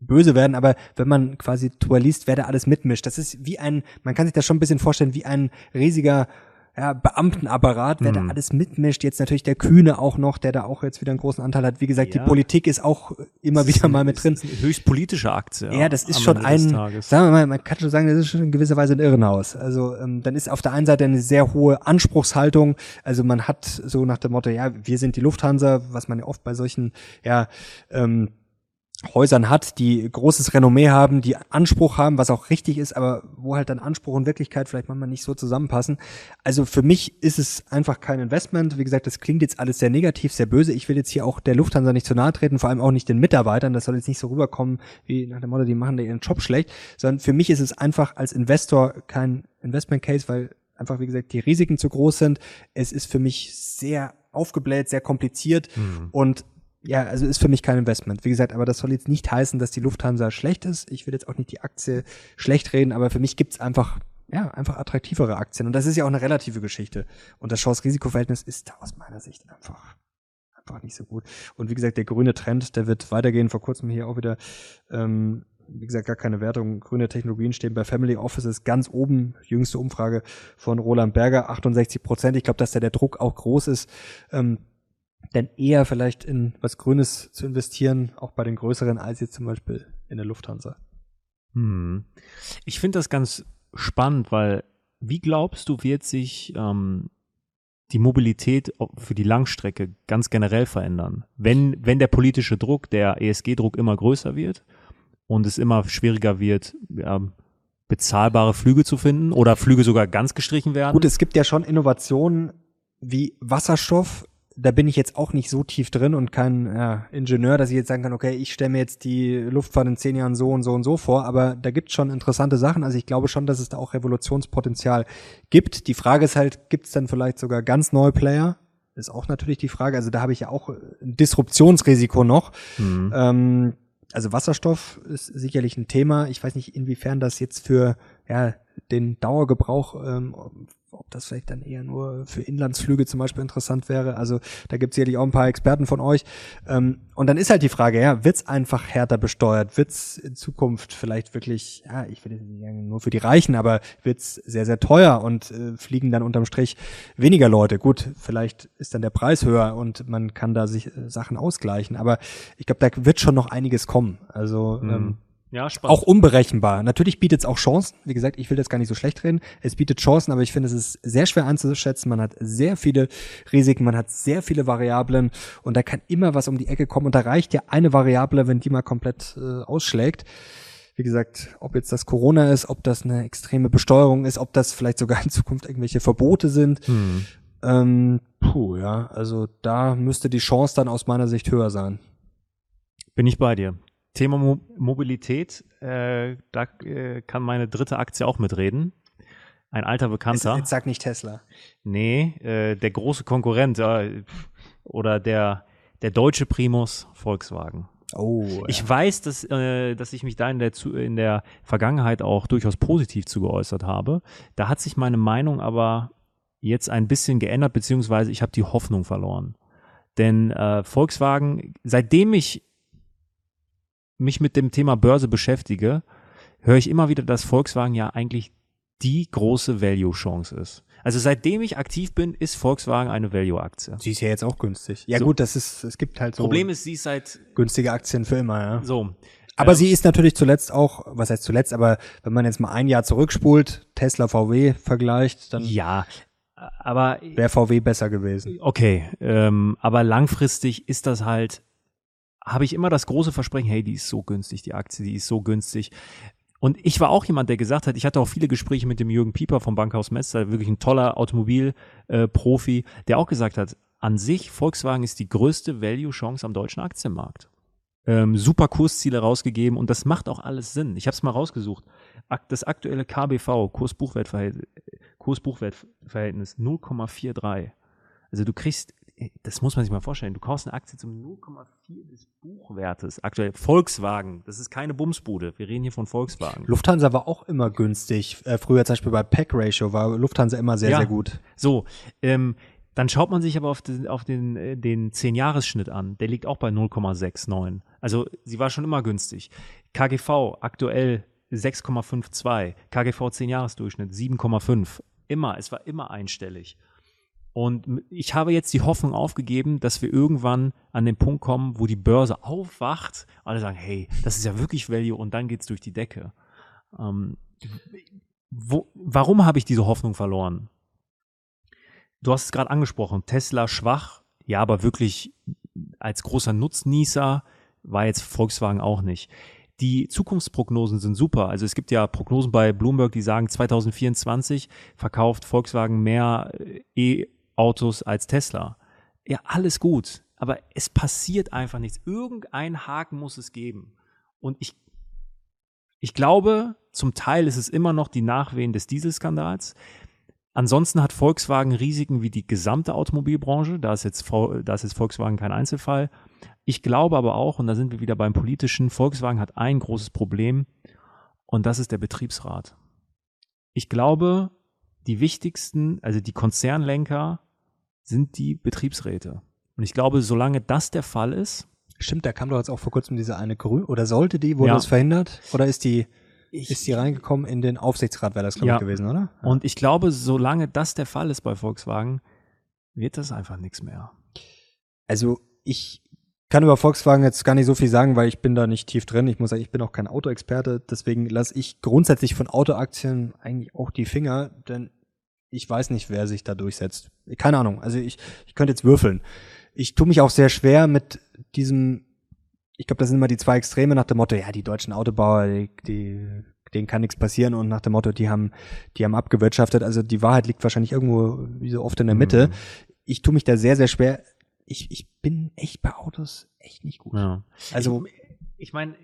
böse werden, aber wenn man quasi Tour liest, wer da alles mitmischt, das ist wie ein, man kann sich das schon ein bisschen vorstellen, wie ein riesiger ja, Beamtenapparat, wer hm. da alles mitmischt. Jetzt natürlich der Kühne auch noch, der da auch jetzt wieder einen großen Anteil hat. Wie gesagt, ja. die Politik ist auch immer wieder mal mit drin. höchst politische Aktie. Ja, das ist schon ein, sagen wir mal, man kann schon sagen, das ist schon in gewisser Weise ein Irrenhaus. Also ähm, dann ist auf der einen Seite eine sehr hohe Anspruchshaltung. Also man hat so nach dem Motto, ja, wir sind die Lufthansa, was man ja oft bei solchen, ja, ähm, Häusern hat, die großes Renommee haben, die Anspruch haben, was auch richtig ist, aber wo halt dann Anspruch und Wirklichkeit vielleicht manchmal nicht so zusammenpassen. Also für mich ist es einfach kein Investment. Wie gesagt, das klingt jetzt alles sehr negativ, sehr böse. Ich will jetzt hier auch der Lufthansa nicht zu nahe treten, vor allem auch nicht den Mitarbeitern. Das soll jetzt nicht so rüberkommen wie nach dem Motto, die machen da ihren Job schlecht, sondern für mich ist es einfach als Investor kein Investment Case, weil einfach, wie gesagt, die Risiken zu groß sind. Es ist für mich sehr aufgebläht, sehr kompliziert mhm. und ja, also ist für mich kein Investment. Wie gesagt, aber das soll jetzt nicht heißen, dass die Lufthansa schlecht ist. Ich will jetzt auch nicht die Aktie schlecht reden, aber für mich gibt's einfach, ja, einfach attraktivere Aktien. Und das ist ja auch eine relative Geschichte. Und das Chance-Risiko-Verhältnis ist aus meiner Sicht einfach, einfach nicht so gut. Und wie gesagt, der grüne Trend, der wird weitergehen. Vor kurzem hier auch wieder, ähm, wie gesagt, gar keine Wertung. Grüne Technologien stehen bei Family Offices ganz oben. Jüngste Umfrage von Roland Berger, 68 Prozent. Ich glaube, dass da der Druck auch groß ist. Ähm, denn eher vielleicht in was Grünes zu investieren, auch bei den größeren, als jetzt zum Beispiel in der Lufthansa. Hm. Ich finde das ganz spannend, weil wie glaubst du, wird sich ähm, die Mobilität für die Langstrecke ganz generell verändern? Wenn, wenn der politische Druck, der ESG-Druck immer größer wird und es immer schwieriger wird, ja, bezahlbare Flüge zu finden oder Flüge sogar ganz gestrichen werden. Gut, es gibt ja schon Innovationen wie Wasserstoff. Da bin ich jetzt auch nicht so tief drin und kein ja, Ingenieur, dass ich jetzt sagen kann, okay, ich stelle mir jetzt die Luftfahrt in zehn Jahren so und so und so vor, aber da gibt es schon interessante Sachen. Also ich glaube schon, dass es da auch Revolutionspotenzial gibt. Die Frage ist halt, gibt es dann vielleicht sogar ganz neue Player? Ist auch natürlich die Frage. Also da habe ich ja auch ein Disruptionsrisiko noch. Mhm. Ähm, also Wasserstoff ist sicherlich ein Thema. Ich weiß nicht, inwiefern das jetzt für ja, den Dauergebrauch ähm, ob das vielleicht dann eher nur für Inlandsflüge zum Beispiel interessant wäre. Also da gibt es sicherlich auch ein paar Experten von euch. Ähm, und dann ist halt die Frage, ja, wird's einfach härter besteuert? Wird's in Zukunft vielleicht wirklich, ja, ich will jetzt nicht sagen nur für die Reichen, aber wird's sehr, sehr teuer und äh, fliegen dann unterm Strich weniger Leute? Gut, vielleicht ist dann der Preis höher und man kann da sich äh, Sachen ausgleichen. Aber ich glaube, da wird schon noch einiges kommen. Also mhm. ähm, ja, spannend. Auch unberechenbar. Natürlich bietet es auch Chancen. Wie gesagt, ich will das gar nicht so schlecht reden. Es bietet Chancen, aber ich finde, es ist sehr schwer einzuschätzen. Man hat sehr viele Risiken, man hat sehr viele Variablen und da kann immer was um die Ecke kommen und da reicht ja eine Variable, wenn die mal komplett äh, ausschlägt. Wie gesagt, ob jetzt das Corona ist, ob das eine extreme Besteuerung ist, ob das vielleicht sogar in Zukunft irgendwelche Verbote sind. Hm. Ähm, puh, ja, also da müsste die Chance dann aus meiner Sicht höher sein. Bin ich bei dir. Thema Mo Mobilität, äh, da äh, kann meine dritte Aktie auch mitreden. Ein alter Bekannter. Jetzt sag nicht Tesla. Nee, äh, der große Konkurrent äh, oder der, der deutsche Primus Volkswagen. Oh, ja. Ich weiß, dass, äh, dass ich mich da in der, in der Vergangenheit auch durchaus positiv zu geäußert habe. Da hat sich meine Meinung aber jetzt ein bisschen geändert, beziehungsweise ich habe die Hoffnung verloren. Denn äh, Volkswagen, seitdem ich mich mit dem Thema Börse beschäftige, höre ich immer wieder, dass Volkswagen ja eigentlich die große Value-Chance ist. Also seitdem ich aktiv bin, ist Volkswagen eine Value-Aktie. Sie ist ja jetzt auch günstig. Ja so. gut, das ist, es gibt halt so. Problem ist, sie ist seit günstige Aktien für immer, ja. So. Aber ähm, sie ist natürlich zuletzt auch, was heißt zuletzt, aber wenn man jetzt mal ein Jahr zurückspult, Tesla VW vergleicht, dann ja, aber wäre VW besser gewesen. Okay, ähm, aber langfristig ist das halt habe ich immer das große Versprechen, hey, die ist so günstig, die Aktie, die ist so günstig. Und ich war auch jemand, der gesagt hat, ich hatte auch viele Gespräche mit dem Jürgen Pieper vom Bankhaus Messer, wirklich ein toller Automobilprofi, äh, der auch gesagt hat, an sich, Volkswagen ist die größte Value-Chance am deutschen Aktienmarkt. Ähm, super Kursziele rausgegeben und das macht auch alles Sinn. Ich habe es mal rausgesucht. Das aktuelle KBV, Kurs-Buchwert-Verhältnis, Kurs 0,43. Also du kriegst das muss man sich mal vorstellen. Du kaufst eine Aktie zum 0,4 des Buchwertes. Aktuell Volkswagen. Das ist keine Bumsbude. Wir reden hier von Volkswagen. Lufthansa war auch immer günstig. Äh, früher zum Beispiel bei Pack Ratio war Lufthansa immer sehr, ja. sehr gut. So, ähm, dann schaut man sich aber auf den, auf den, äh, den 10-Jahres-Schnitt an. Der liegt auch bei 0,69. Also sie war schon immer günstig. KGV aktuell 6,52. KGV 10-Jahres-Durchschnitt 7,5. Immer, es war immer einstellig. Und ich habe jetzt die Hoffnung aufgegeben, dass wir irgendwann an den Punkt kommen, wo die Börse aufwacht, alle sagen, hey, das ist ja wirklich Value und dann geht's durch die Decke. Ähm, wo, warum habe ich diese Hoffnung verloren? Du hast es gerade angesprochen, Tesla schwach, ja, aber wirklich als großer Nutznießer war jetzt Volkswagen auch nicht. Die Zukunftsprognosen sind super. Also es gibt ja Prognosen bei Bloomberg, die sagen, 2024 verkauft Volkswagen mehr E Autos als Tesla. Ja, alles gut, aber es passiert einfach nichts. Irgendein Haken muss es geben. Und ich, ich glaube, zum Teil ist es immer noch die Nachwehen des Dieselskandals. Ansonsten hat Volkswagen Risiken wie die gesamte Automobilbranche. Da ist jetzt, da ist jetzt Volkswagen kein Einzelfall. Ich glaube aber auch, und da sind wir wieder beim politischen, Volkswagen hat ein großes Problem und das ist der Betriebsrat. Ich glaube, die wichtigsten, also die Konzernlenker sind die Betriebsräte. Und ich glaube, solange das der Fall ist. Stimmt, da kam doch jetzt auch vor kurzem diese eine Grün, oder sollte die, wurde ja. das verhindert? Oder ist die, ich, ist die reingekommen in den Aufsichtsrat, wäre das, glaube ja. ich, gewesen, oder? Ja. Und ich glaube, solange das der Fall ist bei Volkswagen, wird das einfach nichts mehr. Also, ich kann über Volkswagen jetzt gar nicht so viel sagen, weil ich bin da nicht tief drin. Ich muss sagen, ich bin auch kein Autoexperte, deswegen lasse ich grundsätzlich von Autoaktien eigentlich auch die Finger, denn ich weiß nicht, wer sich da durchsetzt. Keine Ahnung. Also ich, ich könnte jetzt würfeln. Ich tue mich auch sehr schwer mit diesem, ich glaube, das sind immer die zwei Extreme nach dem Motto, ja, die deutschen Autobauer, die, die, denen kann nichts passieren und nach dem Motto, die haben, die haben abgewirtschaftet. Also die Wahrheit liegt wahrscheinlich irgendwo, wie so oft in der Mitte. Mhm. Ich tue mich da sehr, sehr schwer. Ich, ich bin echt bei Autos echt nicht gut. Ja. Also Ich meine,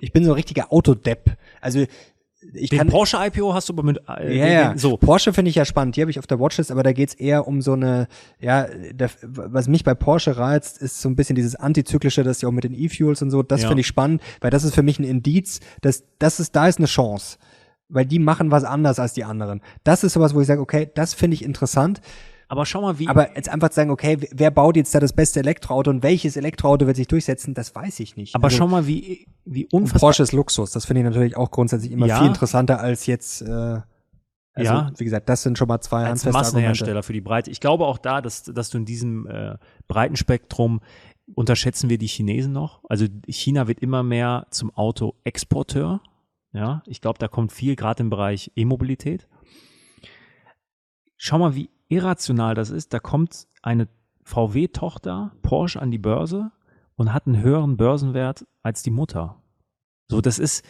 ich bin so ein richtiger Autodepp. Also ich den kann Porsche IPO hast du aber mit äh, ja, den- ja. so. Porsche finde ich ja spannend, die habe ich auf der Watchlist, aber da geht's eher um so eine, ja, der, was mich bei Porsche reizt, ist so ein bisschen dieses Antizyklische, das ja auch mit den E-Fuels und so, das Ja. finde ich spannend, weil das ist für mich ein Indiz, dass das ist, da ist eine Chance. Weil die machen was anders als die anderen. Das ist sowas, wo ich sage, okay, das finde ich interessant. Aber schau mal, wie Aber jetzt einfach zu sagen, okay, wer baut jetzt da das beste Elektroauto und welches Elektroauto wird sich durchsetzen, das weiß ich nicht. aber Also- schau mal, wie wie unfassbar Porsche ist Luxus. Das finde ich natürlich auch grundsätzlich immer Ja. viel interessanter als jetzt. Äh, also, Ja. wie gesagt, das sind schon mal zwei als Argumente. Massenhersteller für die Breite. Ich glaube auch da, dass, dass du in diesem äh, breiten Spektrum unterschätzen wir die Chinesen noch. Also China wird immer mehr zum Autoexporteur. Ja, ich glaube, da kommt viel gerade im Bereich E-Mobilität. Schau mal, wie irrational das ist. Da kommt eine VW-Tochter Porsche an die Börse und hat einen höheren Börsenwert als die Mutter. So, das ist,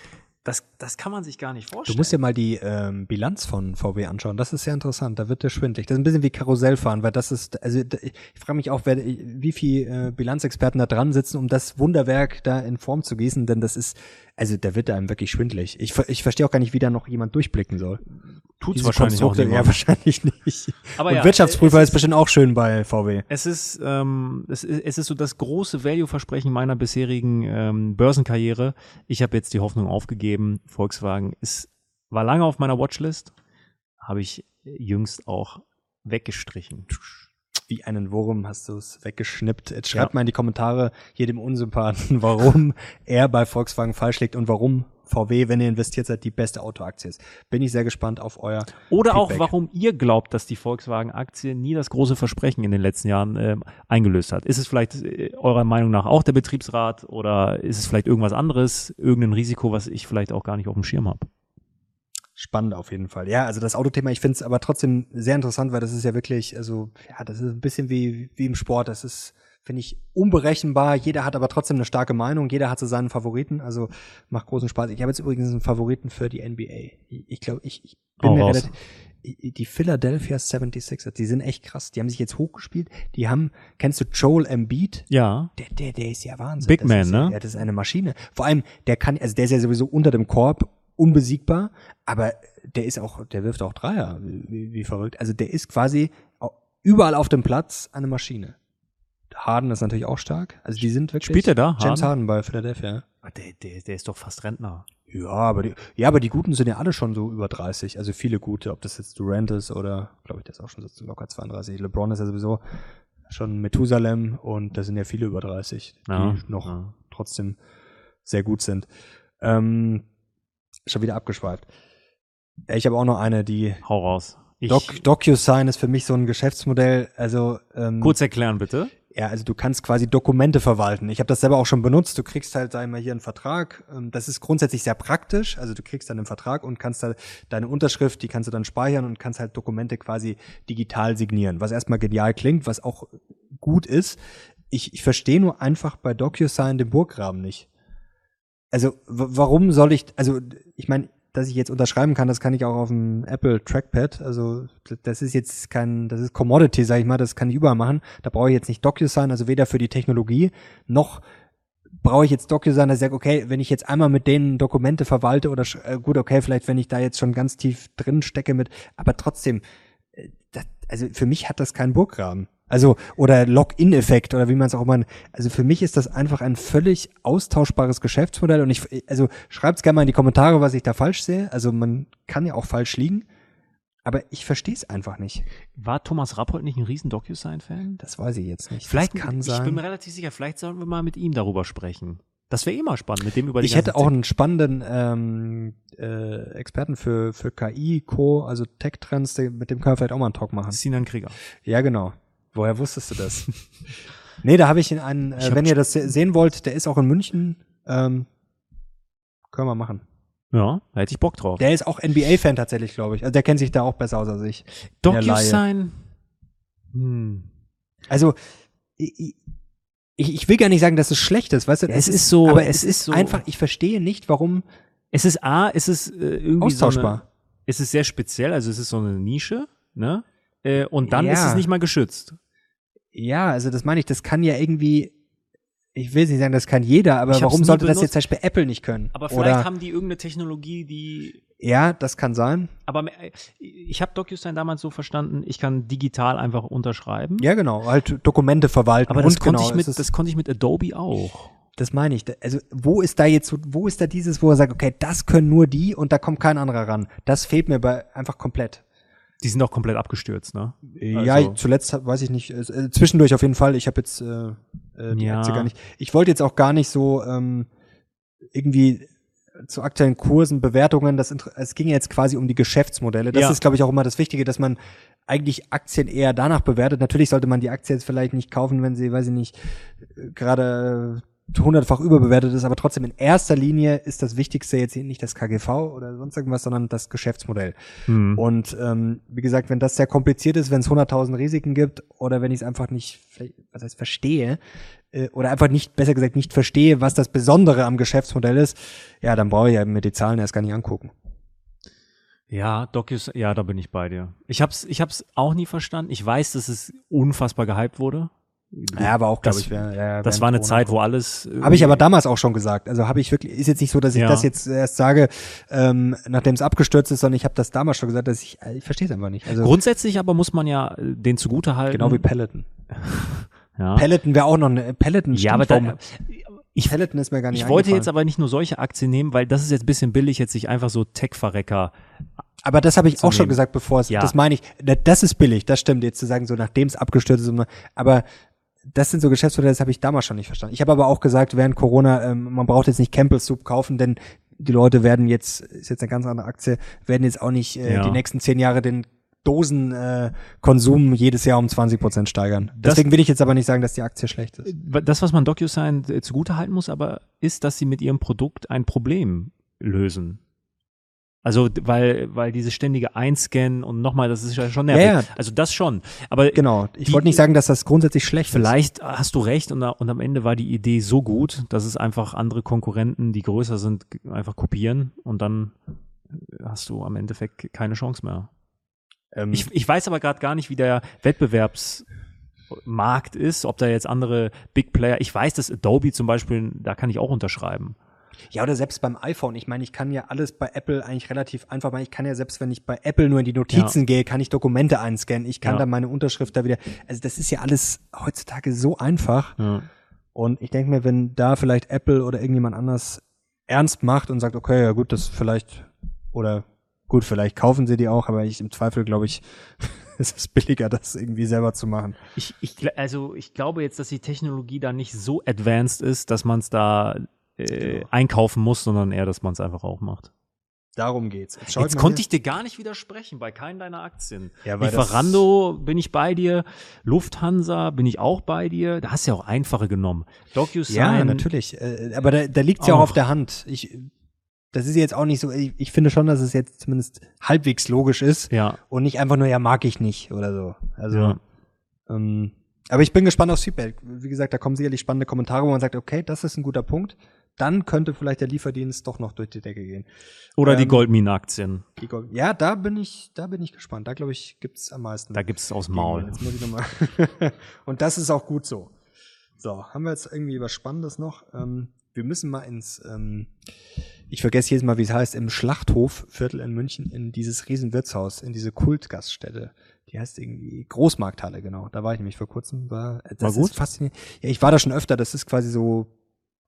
das, das kann man sich gar nicht Du vorstellen. musst dir mal die ähm, Bilanz von VW anschauen. Das ist sehr interessant. Da wird der schwindlig. Das ist ein bisschen wie Karussellfahren, weil das ist, also ich frage mich auch, wer, wie viel äh, Bilanzexperten da dran sitzen, um das Wunderwerk da in Form zu gießen, denn das ist, also da wird einem wirklich schwindlig. Ich, ich verstehe auch gar nicht, wie da noch jemand durchblicken soll. Tut's Diese wahrscheinlich auch Konstrukte- Ja, wahrscheinlich nicht. Aber Und ja, Wirtschaftsprüfer es ist bestimmt auch schön bei VW. Es ist, ähm, es ist, es ist so das große Value-Versprechen meiner bisherigen ähm, Börsenkarriere. Ich habe jetzt die Hoffnung aufgegeben. Volkswagen ist, war lange auf meiner Watchlist, habe ich jüngst auch weggestrichen. Wie einen Wurm hast du es weggeschnippt. Jetzt schreibt Ja. mal in die Kommentare jedem Unsympathen, warum er bei Volkswagen falsch liegt und warum VW, wenn ihr investiert seid, die beste Autoaktie ist. Bin ich sehr gespannt auf euer Oder auch, Feedback. warum ihr glaubt, dass die Volkswagen-Aktie nie das große Versprechen in den letzten Jahren ähm, eingelöst hat. Ist es vielleicht äh, eurer Meinung nach auch der Betriebsrat oder ist es vielleicht irgendwas anderes, irgendein Risiko, was ich vielleicht auch gar nicht auf dem Schirm habe? Spannend auf jeden Fall. Ja, also das Autothema, ich finde es aber trotzdem sehr interessant, weil das ist ja wirklich, also, ja, das ist ein bisschen wie, wie im Sport. Das ist, finde ich, unberechenbar. Jeder hat aber trotzdem eine starke Meinung. Jeder hat so seinen Favoriten. Also macht großen Spaß. Ich habe jetzt übrigens einen Favoriten für die NBA. Ich, glaube, ich, ich bin mir raus. relativ. Die Philadelphia 76ers, die sind echt krass. Die haben sich jetzt hochgespielt. Die haben, kennst du Joel Embiid? Ja, Der, der, der ist ja Wahnsinn. Big das Man, ist ne? Ja, das ist eine Maschine. Vor allem, der kann, also der ist ja sowieso unter dem Korb unbesiegbar, aber der ist auch, der wirft auch Dreier, wie, wie verrückt. Also der ist quasi überall auf dem Platz eine Maschine. Harden ist natürlich auch stark. Also die sind wirklich. Spielt er da, James Harden? Harden bei Philadelphia. Ah, der, der, der ist doch fast Rentner. Ja, aber die, ja, aber die Guten sind ja alle schon so über 30. Also viele gute, ob das jetzt Durant ist oder, glaube ich, der ist auch schon so locker 32. LeBron ist ja sowieso schon Methusalem und da sind ja viele über 30, die Ja, noch ja. trotzdem sehr gut sind. Ähm, schon wieder abgeschweift. Ich habe auch noch eine, die Hau raus. Ich, Doc, DocuSign ist für mich so ein Geschäftsmodell. Also ähm, kurz erklären, bitte. ja, also du kannst quasi Dokumente verwalten. Ich habe das selber auch schon benutzt. Du kriegst halt, sag ich mal, hier einen Vertrag. Ähm, Das ist grundsätzlich sehr praktisch. Also du kriegst dann einen Vertrag und kannst da deine Unterschrift, die kannst du dann speichern und kannst halt Dokumente quasi digital signieren. Was erstmal genial klingt, was auch gut ist. Ich, ich verstehe nur einfach bei DocuSign den Burggraben nicht. Also warum soll ich, also ich meine, dass ich jetzt unterschreiben kann, das kann ich auch auf dem Apple Trackpad. Also das ist jetzt kein, das ist Commodity, sag ich mal, das kann ich überall machen. Da brauche ich jetzt nicht DocuSign, also weder für die Technologie noch brauche ich jetzt DocuSign, dass ich sage, okay, wenn ich jetzt einmal mit denen Dokumente verwalte oder äh, gut, okay, vielleicht wenn ich da jetzt schon ganz tief drin stecke mit, aber trotzdem, äh, das, also für mich hat das keinen Burggraben. Also, oder Login-Effekt oder wie man es auch immer. Also für mich ist das einfach ein völlig austauschbares Geschäftsmodell und ich, also schreibt's gerne mal in die Kommentare, was ich da falsch sehe. Also man kann ja auch falsch liegen, aber ich verstehe es einfach nicht. War Thomas Rappold nicht ein riesen DocuSign-Fan? Das weiß ich jetzt nicht. Vielleicht das kann ich sein. bin mir relativ sicher, vielleicht sollten wir mal mit ihm darüber sprechen. Das wäre eh mal spannend, mit dem über die Ich hätte auch einen spannenden ähm, äh, Experten für, für KI, Co., also Tech-Trends, mit dem können wir vielleicht auch mal einen Talk machen. Sinan Krieger. Ja, genau. Woher wusstest du das? nee, da habe ich in einen, äh, wenn ihr das se- sehen wollt, der ist auch in München. Ähm, können wir machen. Ja, da hätte ich Bock drauf. Der ist auch NBA-Fan tatsächlich, glaube ich. Also der kennt sich da auch besser aus als ich. DocuSign. Hm. Also ich, ich, will gar nicht sagen, dass es schlecht ist, weißt du? Ja, es ist so- aber es es ist ist so- einfach, ich verstehe nicht, warum Es ist A, es ist äh, irgendwie so eine, Austauschbar. es ist sehr speziell, also es ist so eine Nische, ne? Äh, und dann Ja. ist es nicht mal geschützt. Ja, also das meine ich, das kann ja irgendwie, ich will nicht sagen, das kann jeder, aber warum sollte das benutzt. jetzt zum Beispiel Apple nicht können? Aber vielleicht Oder, haben die irgendeine Technologie, die ja, das kann sein. aber äh, ich habe DocuSign damals so verstanden, ich kann digital einfach unterschreiben. Ja, genau, halt Dokumente verwalten. Aber das und konnte genau, ich mit, das konnte ich mit Adobe auch. Das meine ich. Also wo ist da jetzt so, wo ist da dieses, wo er sagt, okay, das können nur die und da kommt kein anderer ran. Das fehlt mir bei einfach komplett. Die sind auch komplett abgestürzt, ne? ja, Also- zuletzt hab- weiß ich nicht, äh, zwischendurch auf jeden Fall. Ich habe jetzt äh, äh, die Ja. Aktie gar nicht. Ich wollte jetzt auch gar nicht so ähm, irgendwie zu aktuellen Kursen, Bewertungen, das es ging jetzt quasi um die Geschäftsmodelle. Das Ja. ist, glaube ich, auch immer das Wichtige, dass man eigentlich Aktien eher danach bewertet. Natürlich sollte man die Aktie jetzt vielleicht nicht kaufen, wenn sie, weiß ich nicht, äh, gerade hundertfach überbewertet ist, aber trotzdem in erster Linie ist das Wichtigste jetzt hier nicht das KGV oder sonst irgendwas, sondern das Geschäftsmodell. Hm. Und ähm, wie gesagt, wenn das sehr kompliziert ist, wenn es 100.000 Risiken gibt oder wenn ich es einfach nicht, was heißt verstehe, äh, oder einfach nicht, besser gesagt, nicht verstehe, was das Besondere am Geschäftsmodell ist, ja, dann brauche ich ja mir die Zahlen erst gar nicht angucken. Ja, Docus, ja, da bin ich bei dir. Ich hab's, ich hab's auch nie verstanden. Ich weiß, dass es unfassbar gehypt wurde. Ja, aber auch, glaube Das- ich, wär, ja, Das war eine Corona. Zeit, wo alles. Habe ich aber damals auch schon gesagt. Also habe ich wirklich, ist jetzt nicht so, dass ich Ja. das jetzt erst sage, ähm, nachdem es abgestürzt ist, sondern ich habe das damals schon gesagt, dass ich, äh, ich verstehe es einfach nicht. Also Grundsätzlich aber muss man ja äh, den zugute halten. genau wie Peloton. ja. Peloton wäre auch noch eine Peloton. ja, aber da, warum- ich, Peloton ist mir gar nicht ich wollte jetzt aber nicht nur solche Aktien nehmen, weil das ist jetzt ein bisschen billig, jetzt sich einfach so Tech-Verrecker. Aber das habe ich auch schon nehmen. gesagt, bevor es, Ja. das meine ich, da- das ist billig, das stimmt, jetzt zu sagen, so nachdem es abgestürzt ist, aber das sind so Geschäftsmodelle, das habe ich damals schon nicht verstanden. Ich habe aber auch gesagt, während Corona, ähm, man braucht jetzt nicht Campbell's Soup kaufen, denn die Leute werden jetzt, ist jetzt eine ganz andere Aktie, werden jetzt auch nicht äh, Ja. die nächsten zehn Jahre den Dosenkonsum äh, jedes Jahr um 20 Prozent steigern. Das- Deswegen will ich jetzt aber nicht sagen, dass die Aktie schlecht ist. Das, was man DocuSign äh, zugute halten muss, aber ist, dass sie mit ihrem Produkt ein Problem lösen. Also, weil, weil diese ständige Einscannen und nochmal, das ist ja schon nervig. Ja, ja. Also das schon. Aber Genau. Ich wollte nicht sagen, dass das grundsätzlich schlecht ist. Vielleicht hast du recht und, und am Ende war die Idee so gut, dass es einfach andere Konkurrenten, die größer sind, einfach kopieren und dann hast du am Endeffekt keine Chance mehr. Ähm, Ich, ich weiß aber gerade gar nicht, wie der Wettbewerbsmarkt ist, ob da jetzt andere Big Player, ich weiß, dass Adobe zum Beispiel, da kann ich auch unterschreiben. Ja, oder selbst beim iPhone. Ich meine, ich kann ja alles bei Apple eigentlich relativ einfach machen. Ich kann ja selbst, wenn ich bei Apple nur in die Notizen gehe, kann ich Dokumente einscannen. Ich kann Ja. dann meine Unterschrift da wieder. Also das ist ja alles heutzutage so einfach. Ja. Und ich denke mir, wenn da vielleicht Apple oder irgendjemand anders ernst macht und sagt, okay, ja gut, das vielleicht oder gut, vielleicht kaufen sie die auch, aber ich im Zweifel glaube ich, es ist billiger, das irgendwie selber zu machen. Ich, ich, also ich glaube jetzt, dass die Technologie da nicht so advanced ist, dass man es da äh, Genau. einkaufen muss, sondern eher, dass man es einfach auch macht. Darum geht's. Jetzt, Jetzt konnte ich dir gar nicht widersprechen bei keinen deiner Aktien. Ja, Lieferando bin ich bei dir, Lufthansa bin ich auch bei dir. Da hast du ja auch einfache genommen. DocuSign. Ja, natürlich. Äh, aber da, da liegt's ja auch Auch. auf der Hand. Ich, das ist jetzt auch nicht so, ich, ich finde schon, dass es jetzt zumindest halbwegs logisch ist Ja. und nicht einfach nur, ja, mag ich nicht oder so. Also, Ja. ähm, aber ich bin gespannt aufs Feedback. Wie gesagt, da kommen sicherlich spannende Kommentare, wo man sagt, okay, das ist ein guter Punkt. Dann könnte vielleicht der Lieferdienst doch noch durch die Decke gehen. Oder die Ähm, Goldminen-Aktien. Die Gold- Ja, da bin ich, da bin ich gespannt. Da glaube ich, gibt's am meisten. Da gibt's aus dem Maul. Jetzt muss ich noch mal. Und das ist auch gut so. So, haben wir jetzt irgendwie was Spannendes noch? Ähm, wir müssen mal ins, ähm, ich vergesse jedes Mal, wie es heißt, im Schlachthofviertel in München, in dieses Riesenwirtshaus, in diese Kultgaststätte. Die heißt irgendwie Großmarkthalle, genau. Da war ich nämlich vor kurzem. War, das War gut? Ist faszinierend. Ja, ich war da schon öfter. Das ist quasi so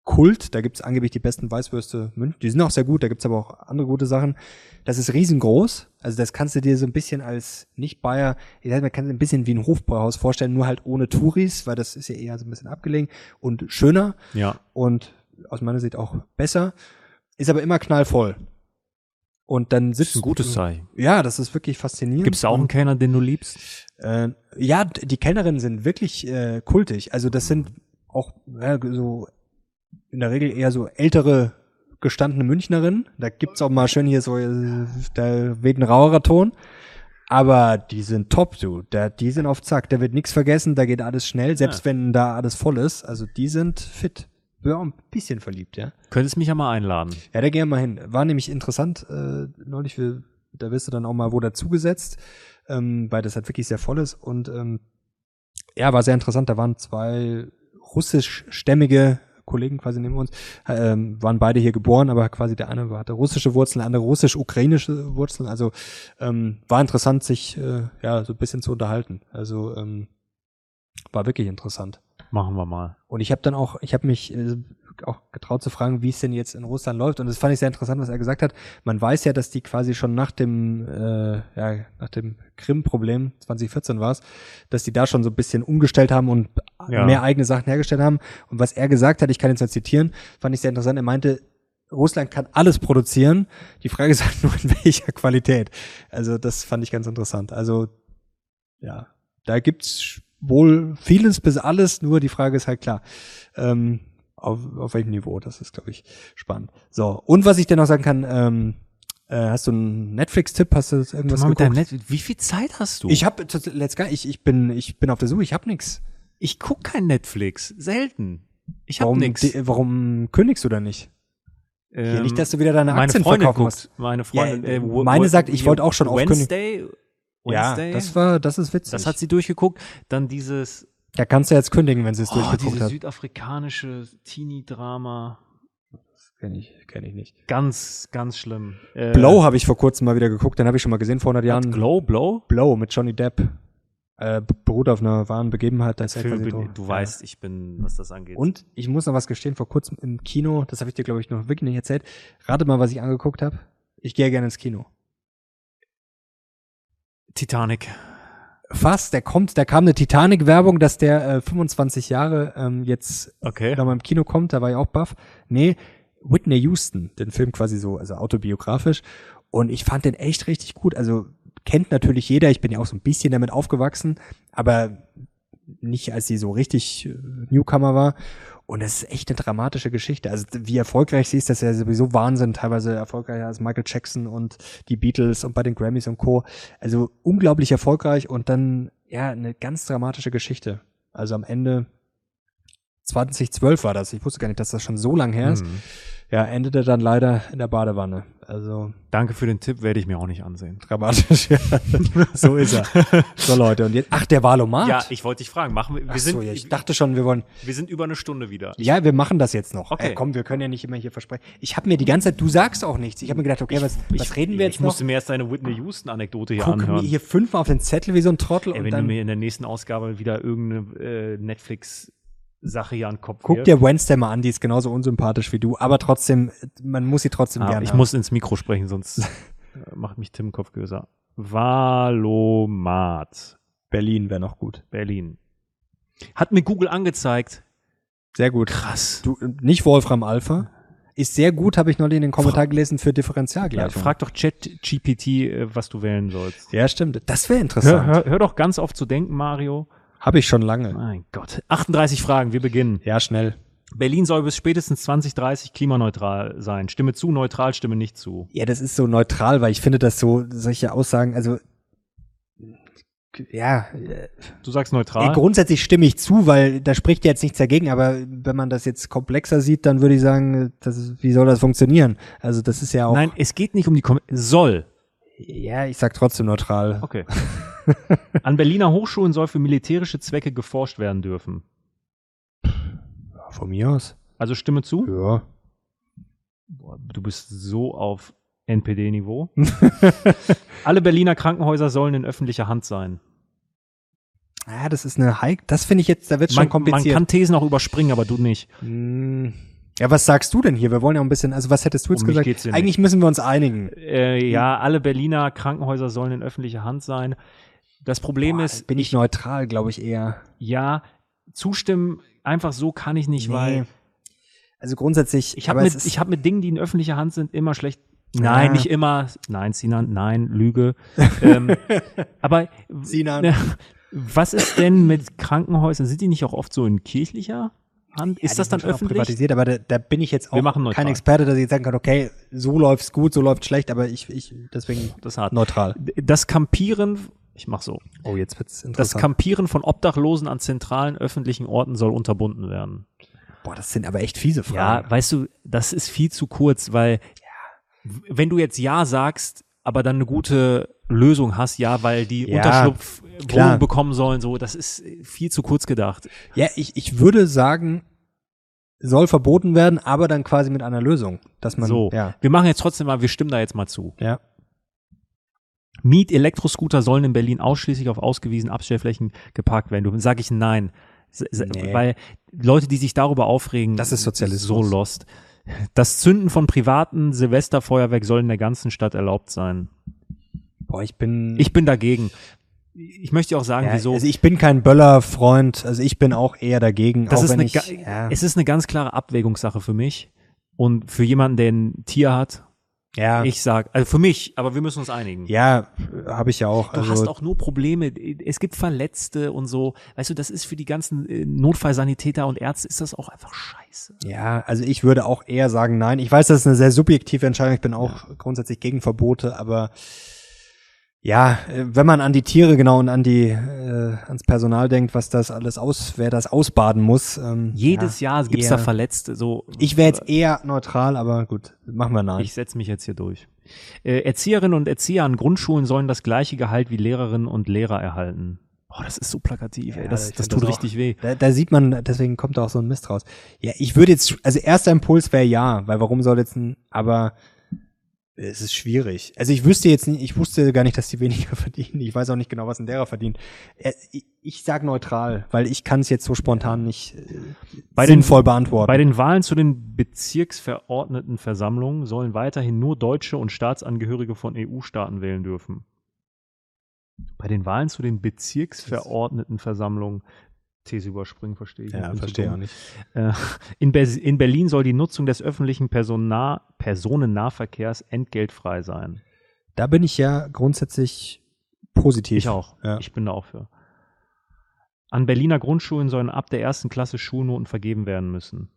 Kult. Da gibt's angeblich die besten Weißwürste München. Die sind auch sehr gut. Da gibt's aber auch andere gute Sachen. Das ist riesengroß. Also das kannst du dir so ein bisschen als Nicht-Bayer, ich sag mal, kannst du ein bisschen wie ein Hofbräuhaus vorstellen, nur halt ohne Touris, weil das ist ja eher so ein bisschen abgelegen und schöner Ja. und aus meiner Sicht auch besser. Ist aber immer knallvoll. Und dann Das sitzt ist ein gutes Zeichen. Ja, das ist wirklich faszinierend. Gibt's da auch einen Kellner, den du liebst? Äh, ja, die Kellnerinnen sind wirklich äh, kultig. Also das sind auch ja, so in der Regel eher so ältere gestandene Münchnerinnen. Da gibt's auch mal schön hier so, äh, da weht ein rauerer Ton. Aber die sind top, du. Da, die sind auf Zack. Da wird nichts vergessen, da geht alles schnell, selbst wenn da alles voll ist. Also die sind fit. bin auch ein bisschen verliebt, ja. Könntest mich ja mal einladen. Ja, da gehen wir mal hin. War nämlich interessant, äh, neulich, wir, da wirst du dann auch mal wo dazugesetzt, ähm, weil das halt wirklich sehr voll ist. Und ähm, ja, war sehr interessant. Da waren zwei russischstämmige Kollegen quasi neben uns, ähm, waren beide hier geboren, aber quasi der eine hatte russische Wurzeln, der andere russisch-ukrainische Wurzeln. Also ähm, war interessant, sich äh, ja so ein bisschen zu unterhalten. Also ähm, war wirklich interessant. Machen wir mal. Und ich habe dann auch, ich habe mich äh, auch getraut zu fragen, wie es denn jetzt in Russland läuft. Und das fand ich sehr interessant, was er gesagt hat. Man weiß ja, dass die quasi schon nach dem, äh, ja, nach dem Krim-Problem, 2014 war es, dass die da schon so ein bisschen umgestellt haben und Ja. mehr eigene Sachen hergestellt haben. Und was er gesagt hat, ich kann jetzt mal zitieren, fand ich sehr interessant. Er meinte, Russland kann alles produzieren. Die Frage ist halt nur, in welcher Qualität. Also das fand ich ganz interessant. Also ja, da gibt's wohl vieles bis alles, nur die Frage ist halt klar, ähm, auf, auf welchem Niveau, das ist, glaube ich, spannend. So, und was ich dir noch sagen kann, ähm, äh, hast du einen Netflix-Tipp, hast du irgendwas mit deinem geguckt? Net Wie viel Zeit hast du? Ich habe let's go, ich, ich bin ich bin auf der Suche, ich habe nix. ich guck kein Netflix. Selten. Ich hab Warum nix. di- warum kündigst du da nicht? Hier, Ähm, nicht, dass du wieder deine meine Aktien Freundin verkaufen guckt. Meine Freundin. Ja, äh, meine sagt, ich wollte auch schon aufkündigen. Wednesday. Ja, das war das ist witzig. Das hat sie durchgeguckt. Dann dieses, da kannst du jetzt kündigen, wenn sie es oh, durchgeguckt dieses hat. südafrikanische Teenie-Drama. Kenn ich, kenn ich nicht. Ganz, ganz schlimm. Äh, Blow habe ich vor kurzem mal wieder geguckt, den habe ich schon mal gesehen vor 100 Jahren. Glow, Blow? Blow mit Johnny Depp. Äh, beruht auf einer wahren Begebenheit. Da ist er Film bin, du Ja. weißt, ich bin, was das angeht. Und ich muss noch was gestehen, vor kurzem im Kino, das habe ich dir, glaube ich, noch wirklich nicht erzählt. Rate mal, was ich angeguckt habe. Ich gehe gerne ins Kino. Titanic. Fast, der kommt, da kam eine Titanic-Werbung, dass der äh, 25 Jahre ähm, jetzt Okay. nochmal im Kino kommt, da war ich auch baff. Nee, Whitney Houston, den Film quasi so, also autobiografisch. Und ich fand den echt richtig gut. Also kennt natürlich jeder, ich bin ja auch so ein bisschen damit aufgewachsen, aber nicht als sie so richtig äh, Newcomer war. Und es ist echt eine dramatische Geschichte. Also wie erfolgreich sie ist, das ist ja sowieso Wahnsinn, teilweise erfolgreicher als Michael Jackson und die Beatles und bei den Grammys und Co. Also unglaublich erfolgreich und dann ja eine ganz dramatische Geschichte. Also am Ende 2012 war das. Ich wusste gar nicht, dass das schon so lang her ist. Mhm. Ja, endete dann leider in der Badewanne. Also Danke für den Tipp, werde ich mir auch nicht ansehen. dramatisch. Ja. so ist er. So Leute und jetzt ach der Valomat. Ja, ich wollte dich fragen. Machen wir, wir sind, so, ja, ich dachte schon, wir wollen wir sind über eine Stunde wieder. Ja, wir machen das jetzt noch. Okay. Äh, komm, wir können ja nicht immer hier versprechen. Ich habe mir die ganze Zeit, du sagst auch nichts. Ich habe mir gedacht, okay, was, was reden wir ich jetzt noch? musste mir erst deine Whitney Houston Anekdote hier Guck mir anhören. hier fünfmal auf den Zettel wie so ein Trottel Ey, und wenn du dann mir in der nächsten Ausgabe wieder irgendeine äh, Netflix Sache hier an den Kopf guck wirfst. dir Wednesday mal an, die ist genauso unsympathisch wie du, aber trotzdem, man muss sie trotzdem Ah, gerne ich haben. muss ins Mikro sprechen, sonst äh, macht mich Tim Kopfgöser. Valomat. Berlin wäre noch gut. Berlin. Hat mir Google angezeigt. Sehr gut. Krass. Du, nicht Wolfram Alpha. Ist sehr gut, habe ich neulich in den Kommentar gelesen für Ja, Differentialgleichung. frag doch ChatGPT, äh, was du wählen sollst. ja, stimmt. Das wäre Hör, interessant. hör, hör doch ganz oft zu denken, Mario. Habe ich schon lange. Mein Gott. 38 Fragen, wir beginnen. Ja, schnell. Berlin soll bis spätestens 2030 klimaneutral sein. Stimme zu, neutral, stimme nicht zu. Ja, das ist so neutral, weil ich finde, dass so solche Aussagen, also ja, Du sagst neutral. grundsätzlich stimme ich zu, weil da spricht ja jetzt nichts dagegen, aber wenn man das jetzt komplexer sieht, dann würde ich sagen, das ist, wie soll das funktionieren? Also das ist ja auch, Nein, es geht nicht um die Kom soll. ja, ich sag trotzdem neutral. Okay. An Berliner Hochschulen soll für militärische Zwecke geforscht werden dürfen. Von mir aus. Also stimme zu. Ja. Boah, du bist so auf NPD-Niveau. Alle Berliner Krankenhäuser sollen in öffentlicher Hand sein. Ja, das ist eine Hike, das finde ich jetzt, da wird schon Man, man kompliziert. kann Thesen auch überspringen, aber du nicht. Hm. ja, was sagst du denn hier? Wir wollen ja ein bisschen, also was hättest du jetzt Um gesagt? Eigentlich müssen wir uns einigen. Äh, ja, alle Berliner Krankenhäuser sollen in öffentlicher Hand sein. Das Problem Boah, ist, bin ich neutral, glaube ich eher. ja, zustimmen einfach so kann ich nicht, weil Also grundsätzlich, ich habe mit, ich hab mit Dingen, die in öffentlicher Hand sind, immer schlecht. Nein, Ja. nicht immer. Nein, Sinan, nein, Lüge. ähm, aber Sinan. was ist denn mit Krankenhäusern? Sind die nicht auch oft so in kirchlicher Hand? Ja, ist das dann öffentlich? privatisiert, aber da, da bin ich jetzt auch kein Experte, dass ich jetzt sagen kann, okay, so läuft's gut, so läuft's schlecht, aber ich, ich deswegen Das hat. neutral. Das Campieren, ich mach so. Oh, jetzt wird's Das interessant. Campieren von Obdachlosen an zentralen öffentlichen Orten soll unterbunden werden. Boah, das sind aber echt fiese Ja, Fragen. weißt du, das ist viel zu kurz, weil w- wenn du jetzt Ja sagst, aber dann eine gute Lösung hast, ja, weil die Ja, Unterschlupf. Wohnung bekommen sollen, so, das ist viel zu kurz gedacht. Ja, ich, ich würde sagen, soll verboten werden, aber dann quasi mit einer Lösung, dass man so, ja, wir machen jetzt trotzdem mal, wir stimmen da jetzt mal zu. ja, Miet-Elektroscooter sollen in Berlin ausschließlich auf ausgewiesenen Abstellflächen geparkt werden. Du sage ich nein. Nee. Weil Leute, die sich darüber aufregen, Das ist Sozialismus. so lost. Das Zünden von privaten Silvesterfeuerwerk soll in der ganzen Stadt erlaubt sein. boah, ich bin Ich bin dagegen. Ich möchte auch sagen, ja, wieso. also ich bin kein Böller-Freund, also ich bin auch eher dagegen, das ist eine, ich, ja, es ist eine ganz klare Abwägungssache für mich. Und für jemanden, der ein Tier hat, ja, ich sag, also für mich, aber wir müssen uns einigen. ja, habe ich ja auch, Du also hast auch nur Probleme. Es gibt Verletzte und so. Weißt du, das ist für die ganzen äh, Notfallsanitäter und Ärzte ist das auch einfach scheiße. Ja, also ich würde auch eher sagen nein. Ich weiß, das ist eine sehr subjektive Entscheidung. Ich bin auch grundsätzlich gegen Verbote, aber ja, äh, wenn man an die Tiere genau und an die äh, ans Personal denkt, was das alles aus, wer das ausbaden muss. Ähm, Jedes ja, Jahr gibt's eher- da Verletzte. So, Ich wäre jetzt eher neutral, aber gut, machen wir nein. ich setze mich jetzt hier durch. Äh, Erzieherinnen und Erzieher an Grundschulen sollen das gleiche Gehalt wie Lehrerinnen und Lehrer erhalten. Oh, das ist so plakativ, ey. Ja, Das, ich das find tut auch- richtig weh. Da, da sieht man, deswegen kommt auch so ein Mist raus. Ja, ich würde jetzt, also erster Impuls wäre ja, weil warum soll jetzt ein, aber es ist schwierig. Also ich wüsste jetzt nicht, ich wusste gar nicht, dass die weniger verdienen. Ich weiß auch nicht genau, was ein Lehrer verdient. Ich, ich sag neutral, weil ich kann es jetzt so spontan nicht äh, Bei den- sinnvoll beantworten. Bei den Wahlen zu den Bezirksverordnetenversammlungen sollen weiterhin nur Deutsche und Staatsangehörige von EU-Staaten wählen dürfen. Bei den Wahlen zu den Bezirksverordnetenversammlungen These überspringen, verstehe ich. ja, verstehe auch nicht. Äh, In, Ber in Berlin soll die Nutzung des öffentlichen Persona Personennahverkehrs entgeltfrei sein. Da bin ich ja grundsätzlich positiv. Ich auch. Ja. Ich bin da auch für. An Berliner Grundschulen sollen ab der ersten Klasse Schulnoten vergeben werden müssen.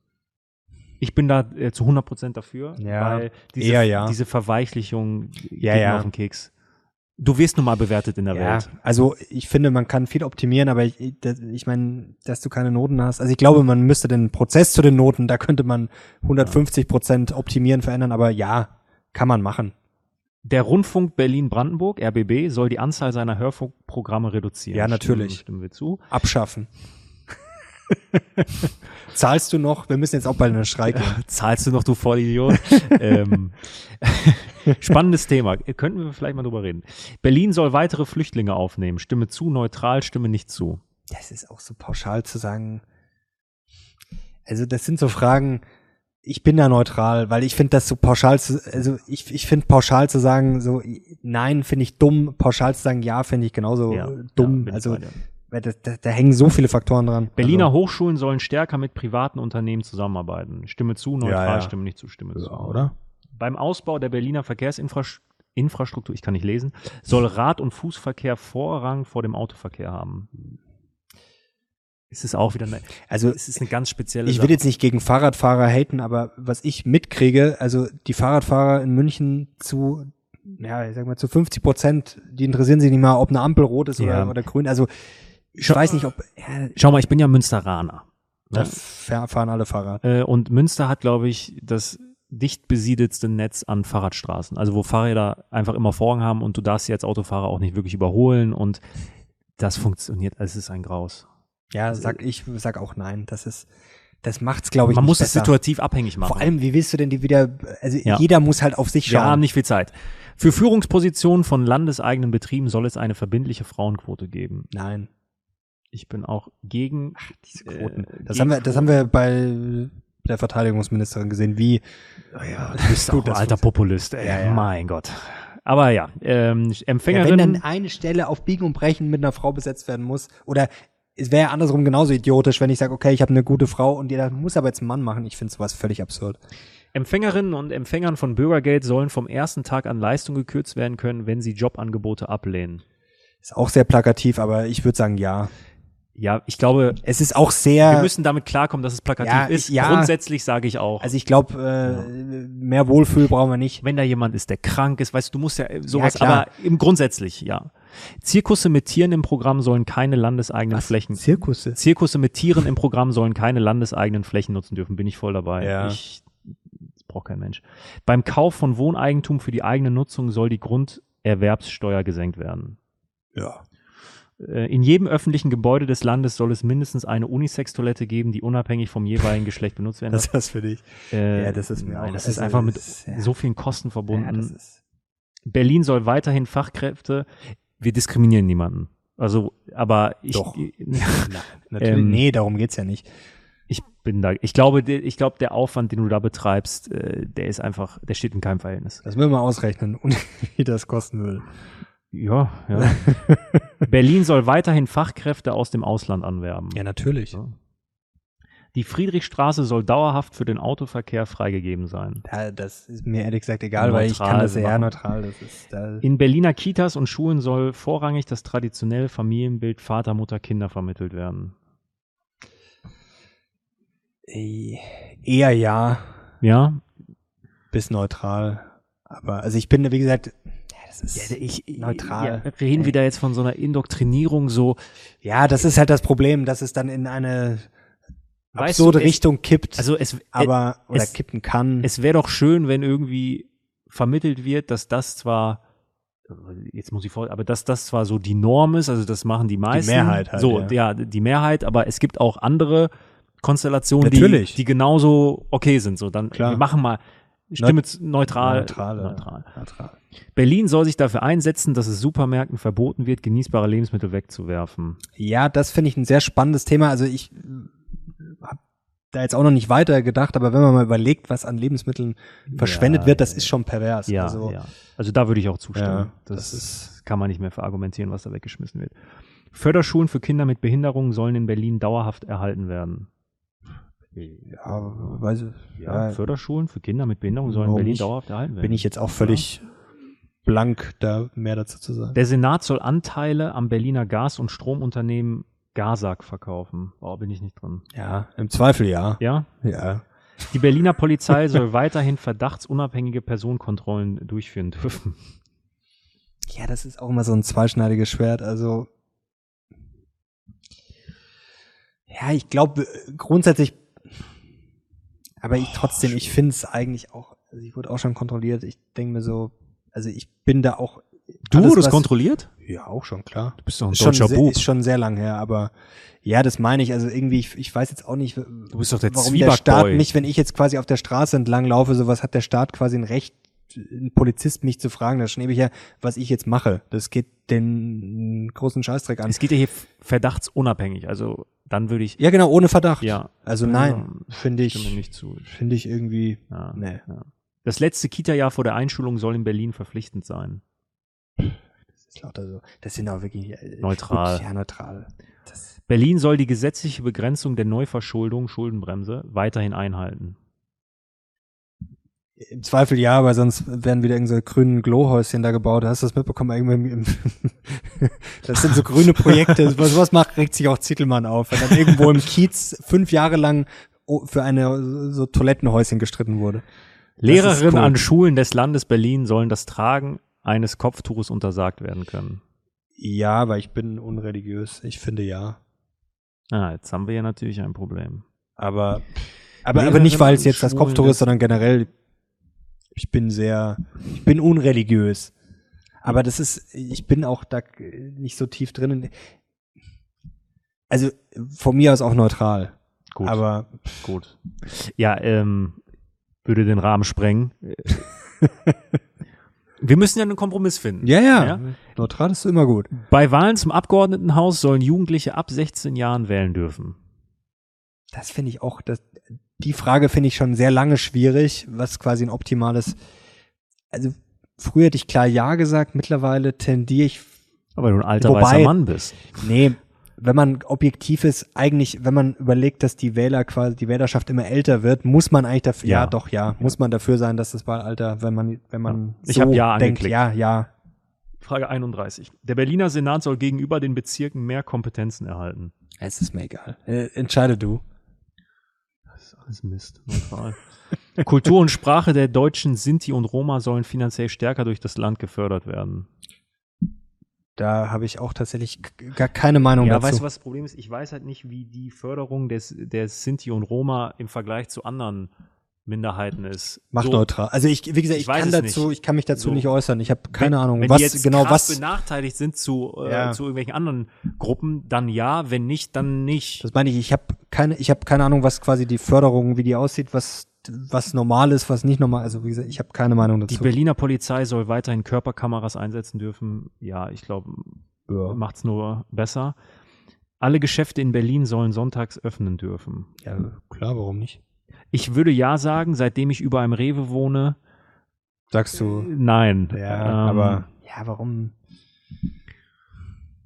Ich bin da äh, zu 100% dafür, Ja, weil diese, eher ja. diese Verweichlichung geht Ja, mir ja. auf den Keks. Du wirst nun mal bewertet in der Ja, Welt. also ich finde, man kann viel optimieren, aber ich, ich, meine, dass du keine Noten hast. Also ich glaube, man müsste den Prozess zu den Noten, da könnte man 150 Prozent optimieren, verändern, aber ja, kann man machen. Der Rundfunk Berlin-Brandenburg, RBB, soll die Anzahl seiner Hörfunkprogramme reduzieren. Ja, natürlich. Stimmen, stimmen wir zu. Abschaffen. Zahlst du noch? Wir müssen jetzt auch bald in den Streik gehen. Zahlst du noch, du Vollidiot? ähm, spannendes Thema. Könnten wir vielleicht mal drüber reden. Berlin soll weitere Flüchtlinge aufnehmen. Stimme zu, neutral, stimme nicht zu. Das ist auch so pauschal zu sagen. Also das sind so Fragen, ich bin da neutral, weil ich finde das so pauschal zu, also ich, ich finde pauschal zu sagen, so nein, finde ich dumm, pauschal zu sagen, ja, finde ich genauso Ja, dumm. ja, also bei da, da, da hängen so viele Faktoren dran. Berliner also, Hochschulen sollen stärker mit privaten Unternehmen zusammenarbeiten. Stimme zu, neutral, ja. stimme nicht zu, stimme zu. ja, oder? Beim Ausbau der Berliner Verkehrsinfrastruktur, ich kann nicht lesen, soll Rad- und Fußverkehr Vorrang vor dem Autoverkehr haben. Es ist auch wieder eine, Also es ist eine ganz spezielle ich Sache. will jetzt nicht gegen Fahrradfahrer haten, aber was ich mitkriege, also die Fahrradfahrer in München zu, ja, ich sag mal zu 50 Prozent, die interessieren sich nicht mal, ob eine Ampel rot ist Ja. oder, oder grün. Also ich weiß nicht, ob ja, Schau mal, ich bin ja Münsteraner. da fahr- fahren alle Fahrrad. Äh, und Münster hat, glaube ich, das dicht besiedelste Netz an Fahrradstraßen. Also wo Fahrräder einfach immer Vorrang haben und du darfst sie als Autofahrer auch nicht wirklich überholen und das funktioniert, es ist ein Graus. Ja, sag ich sag auch nein. Das ist, das macht's, glaube ich. Man muss es besser. situativ abhängig machen. Vor allem, wie willst du denn die wieder? Also Ja. jeder muss halt auf sich Wir haben schauen. nicht viel Zeit. Für Führungspositionen von landeseigenen Betrieben soll es eine verbindliche Frauenquote geben. Nein, Ich bin auch gegen diese Quoten. Äh, das haben wir, das haben wir bei der Verteidigungsministerin gesehen, wie ja, du bist Gut, alter Populist. Ey. Ja, ja. Mein Gott. Aber ja, ähm, ja, wenn dann eine Stelle auf Biegen und Brechen mit einer Frau besetzt werden muss, oder es wäre andersrum genauso idiotisch, wenn ich sage, okay, ich habe eine gute Frau und die muss aber jetzt einen Mann machen. Ich finde sowas völlig absurd. Empfängerinnen und Empfängern von Bürgergeld sollen vom ersten Tag an Leistung gekürzt werden können, wenn sie Jobangebote ablehnen. Ist auch sehr plakativ, aber ich würde sagen, ja. Ja, ich glaube, Es ist auch sehr. wir müssen damit klarkommen, dass es plakativ Ja, ist. ja. Grundsätzlich sage ich auch. also ich glaube, äh, mehr Wohlfühl brauchen wir nicht. wenn da jemand ist, der krank ist, weißt du, du musst ja äh, sowas, Ja, aber im grundsätzlich, ja. Zirkusse mit Tieren im Programm sollen keine landeseigenen Flächen. Zirkusse. Zirkusse mit Tieren im Programm sollen keine landeseigenen Flächen nutzen dürfen. Bin ich voll dabei. Ja. Ich das braucht kein Mensch. Beim Kauf von Wohneigentum für die eigene Nutzung soll die Grunderwerbssteuer gesenkt werden. Ja. Äh, In jedem öffentlichen Gebäude des Landes soll es mindestens eine Unisex-Toilette geben, die unabhängig vom jeweiligen Geschlecht benutzt werden Das darf. ist was für dich. Äh, ja, das ist mir nein, auch- das ist also, einfach mit das ist- ja. so vielen Kosten Ja, verbunden. das ist. Berlin soll weiterhin Fachkräfte, wir diskriminieren niemanden. Also, aber ich, Doch. ich, Natürlich. Ähm, nee, darum geht's ja nicht. ich bin da, ich glaube, der, ich glaube, der Aufwand, den du da betreibst, äh, der ist einfach, der steht in keinem Verhältnis. Das müssen wir mal ausrechnen, wie das kosten würde. Ja, ja. Berlin soll weiterhin Fachkräfte aus dem Ausland anwerben. Ja, natürlich. Ja. Die Friedrichstraße soll dauerhaft für den Autoverkehr freigegeben sein. Ja, das ist mir ehrlich gesagt egal, weil ich Neutral kann das eher machen. neutral. Das ist da, In Berliner Kitas und Schulen soll vorrangig das traditionelle Familienbild Vater, Mutter, Kinder vermittelt werden. eh- eher ja, Ja, bis neutral. Aber also ich bin, wie gesagt, das ist ich, neutral. Ja, reden wir da jetzt von so einer Indoktrinierung so, Ja, das ist halt das Problem, dass es dann in eine Weißt absurde du, es- Richtung kippt, also es, aber oder es- kippen kann. es wäre doch schön, wenn irgendwie vermittelt wird, dass das zwar jetzt muss ich vor, aber dass das zwar so die Norm ist, also das machen die meisten. Mehrheit halt, So, ja. ja. die Mehrheit, aber es gibt auch andere Konstellationen, die, Natürlich. die genauso okay sind. So, dann Klar. wir machen mal Stimme z- neutral. Neutrale. neutral. neutral. Berlin soll sich dafür einsetzen, dass es Supermärkten verboten wird, genießbare Lebensmittel wegzuwerfen. Ja, das finde ich ein sehr spannendes Thema. Also ich habe da jetzt auch noch nicht weiter gedacht, aber wenn man mal überlegt, was an Lebensmitteln verschwendet Ja, wird, das ist schon pervers. Ja, also, ja. Also da würde ich auch zustimmen. Ja, das das ist, kann man nicht mehr verargumentieren, was da weggeschmissen wird. Förderschulen für Kinder mit Behinderungen sollen in Berlin dauerhaft erhalten werden. Ja, weiß ich, Ja, ja, Förderschulen für Kinder mit Behinderungen sollen in Berlin dauerhaft erhalten werden. bin ich jetzt auch völlig blank, da mehr dazu zu sagen. Der Senat soll Anteile am Berliner Gas- und Stromunternehmen Gasag verkaufen. Oh, bin ich nicht drin. Ja, im Zweifel ja. Ja? Ja. Die Berliner Polizei soll weiterhin verdachtsunabhängige Personenkontrollen durchführen dürfen. Ja, das ist auch immer so ein zweischneidiges Schwert. Also ja, ich glaube grundsätzlich, aber ich trotzdem, ich finde es eigentlich auch. Also ich wurde auch schon kontrolliert. Ich denke mir so, also ich bin da auch. Du alles, wurdest kontrolliert? Ja, auch schon klar. Du bist doch ein Ist schon, deutscher sehr, Bub. ist schon sehr lang her, aber ja, das meine ich. Also irgendwie, ich, ich weiß jetzt auch nicht, Du bist doch der warum der Staat mich, wenn ich jetzt quasi auf der Straße entlang laufe, sowas hat der Staat quasi ein Recht, einen Polizist mich zu fragen. Das schnebe ich ja, was ich jetzt mache. Das geht den großen Scheißdreck an. Es geht ja hier verdachtsunabhängig. Also dann würde ich. Ja, genau, ohne Verdacht. Ja. Also Ja, nein, finde ich, nicht zu. finde ich irgendwie, Ja. nee. Ja. Das letzte Kita-Jahr vor der Einschulung soll in Berlin verpflichtend sein. Das ist lauter so. Das sind auch wirklich äh, Neutral. Ja, neutral. Das, Berlin soll die gesetzliche Begrenzung der Neuverschuldung, Schuldenbremse, weiterhin einhalten. Im Zweifel ja, aber sonst werden wieder irgendwelche grünen Glohäuschen da gebaut. Hast du das mitbekommen? Irgendwie das sind so grüne Projekte. Was, was macht, regt sich auch Zittelmann auf, wenn dann irgendwo im Kiez fünf Jahre lang für eine so Toilettenhäuschen gestritten wurde. Lehrerinnen cool. an Schulen des Landes Berlin sollen das Tragen eines Kopftuches untersagt werden können. Ja, aber ich bin unreligiös. Ich finde ja. Ah, jetzt haben wir ja natürlich ein Problem. Aber, aber, aber nicht, weil es jetzt das Kopftuch ist, sondern generell, ich bin sehr, ich bin unreligiös. Aber das ist, ich bin auch da nicht so tief drin. Also von mir aus auch neutral. Gut, Aber gut. Ja, ähm, würde den Rahmen sprengen. wir müssen ja einen Kompromiss finden. ja, ja, Ja? neutral ist immer gut. Bei Wahlen zum Abgeordnetenhaus sollen Jugendliche ab 16 Jahren wählen dürfen. Das finde ich auch, das, die Frage finde ich schon sehr lange schwierig, was quasi ein optimales, also früher hätte ich klar Ja gesagt, mittlerweile tendiere ich Aber du ein alter Wobei- weißer Mann bist. Nee, wenn man objektiv ist, eigentlich, wenn man überlegt, dass die Wähler quasi, die Wählerschaft immer älter wird, muss man eigentlich dafür, ja, Ja. doch, ja, muss man dafür sein, dass das Wahlalter, wenn man, wenn man Ich so hab Ja denkt, angeklickt. ja, ja. Frage 31. Der Berliner Senat soll gegenüber den Bezirken mehr Kompetenzen erhalten. Es ist mir egal. Äh, entscheide du. Das ist Mist. Neutral. Kultur und Sprache der Deutschen, Sinti und Roma sollen finanziell stärker durch das Land gefördert werden. Da habe ich auch tatsächlich gar keine Meinung Ja, dazu. weißt du, was das Problem ist? Ich weiß halt nicht, wie die Förderung des, der Sinti und Roma im Vergleich zu anderen Minderheiten ist. Macht So, neutral. Also ich, wie gesagt, Ich ich, weiß kann dazu, nicht. ich kann mich dazu So. nicht äußern. Ich habe keine Ahnung, Wenn was die jetzt genau krass was. benachteiligt sind zu, äh, Ja. zu irgendwelchen anderen Gruppen, dann ja, wenn nicht, dann nicht. Das meine ich. Ich habe keine, ich habe keine Ahnung, was quasi die Förderung, wie die aussieht, was was normal ist, was nicht normal. Also wie gesagt, ich habe keine Meinung dazu. Die Berliner Polizei soll weiterhin Körperkameras einsetzen dürfen. Ja, ich glaube, ja. macht's nur besser. Alle Geschäfte in Berlin sollen sonntags öffnen dürfen. ja, klar, warum nicht? Ich würde ja sagen, seitdem ich über einem Rewe wohne, Sagst du? nein. Ja, Ähm, aber ja, warum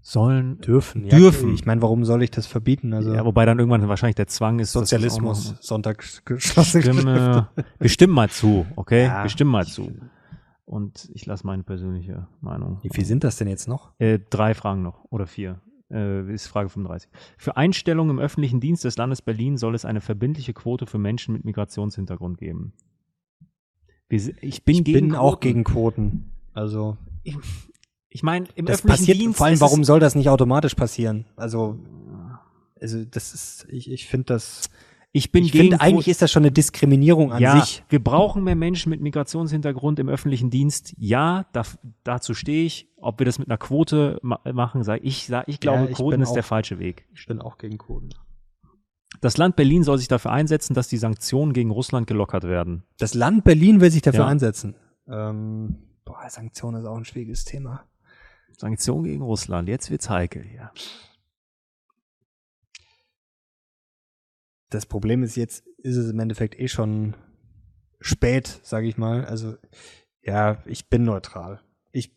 sollen dürfen? Ja, Dürfen. Ich meine, warum soll ich das verbieten? Also Ja, wobei dann irgendwann wahrscheinlich der Zwang ist. das Sozialismus, noch- Sonntag geschlossen. Stimme, wir stimmen mal zu, okay? Ja. wir stimmen mal zu. Und ich lasse meine persönliche Meinung. Wie viel sind das denn jetzt noch? Äh, drei Fragen noch oder vier. Äh, ist Frage 35. Für Einstellungen im öffentlichen Dienst des Landes Berlin soll es eine verbindliche Quote für Menschen mit Migrationshintergrund geben. Wir, ich bin Ich gegen bin auch Quoten. gegen Quoten. Also Ich meine, im das öffentlichen passiert Dienst. vor allem, warum soll das nicht automatisch passieren? Also also das ist ich ich finde das ich bin ich gegen finde eigentlich ist das schon eine Diskriminierung an ja, sich. wir brauchen mehr Menschen mit Migrationshintergrund im öffentlichen Dienst. Ja, da, dazu stehe ich. Ob wir das mit einer Quote ma machen, sage ich. Sag, ich glaube, ich Quoten ist der auch- falsche Weg. Ich bin auch gegen Quoten. Das Land Berlin soll sich dafür einsetzen, dass die Sanktionen gegen Russland gelockert werden. Das Land Berlin will sich dafür Ja. einsetzen. Ähm, boah, Sanktionen ist auch ein schwieriges Thema. Sanktionen gegen Russland. Jetzt wird's heikel hier. Das Problem ist jetzt, ist es im Endeffekt eh schon spät, sage ich mal. Also ja, ich bin neutral. Ich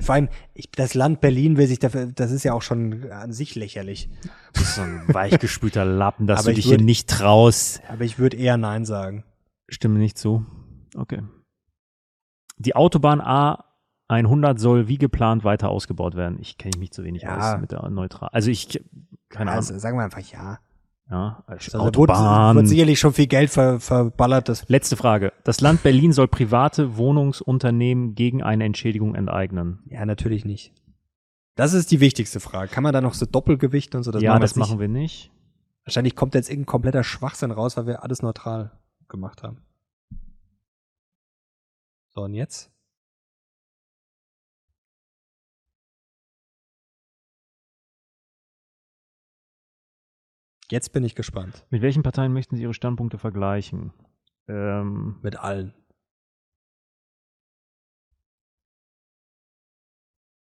vor allem, ich, das Land Berlin will sich dafür, das ist ja auch schon an sich lächerlich. Du bist so ein weichgespülter Lappen, dass Aber du ich dich hier würd- nicht traust. Aber ich würde eher Nein sagen. Stimme nicht zu. Okay. Die Autobahn A100 soll wie geplant weiter ausgebaut werden. Ich kenne mich zu wenig Ja. aus mit der neutral. Also ich keine Ahnung. Also sagen wir einfach ja. Ja, also Also, Autobahn. wurde sicherlich schon viel Geld ver, verballert. Das, Letzte Frage. Das Land Berlin soll private Wohnungsunternehmen gegen eine Entschädigung enteignen. ja, natürlich nicht. Das ist die wichtigste Frage. Kann man da noch so Doppelgewicht und so? ja, machen das machen wir nicht. Wahrscheinlich kommt jetzt irgendein kompletter Schwachsinn raus, weil wir alles neutral gemacht haben. So, und jetzt? Jetzt bin ich gespannt. Mit welchen Parteien möchten Sie Ihre Standpunkte vergleichen? Ähm, Mit allen.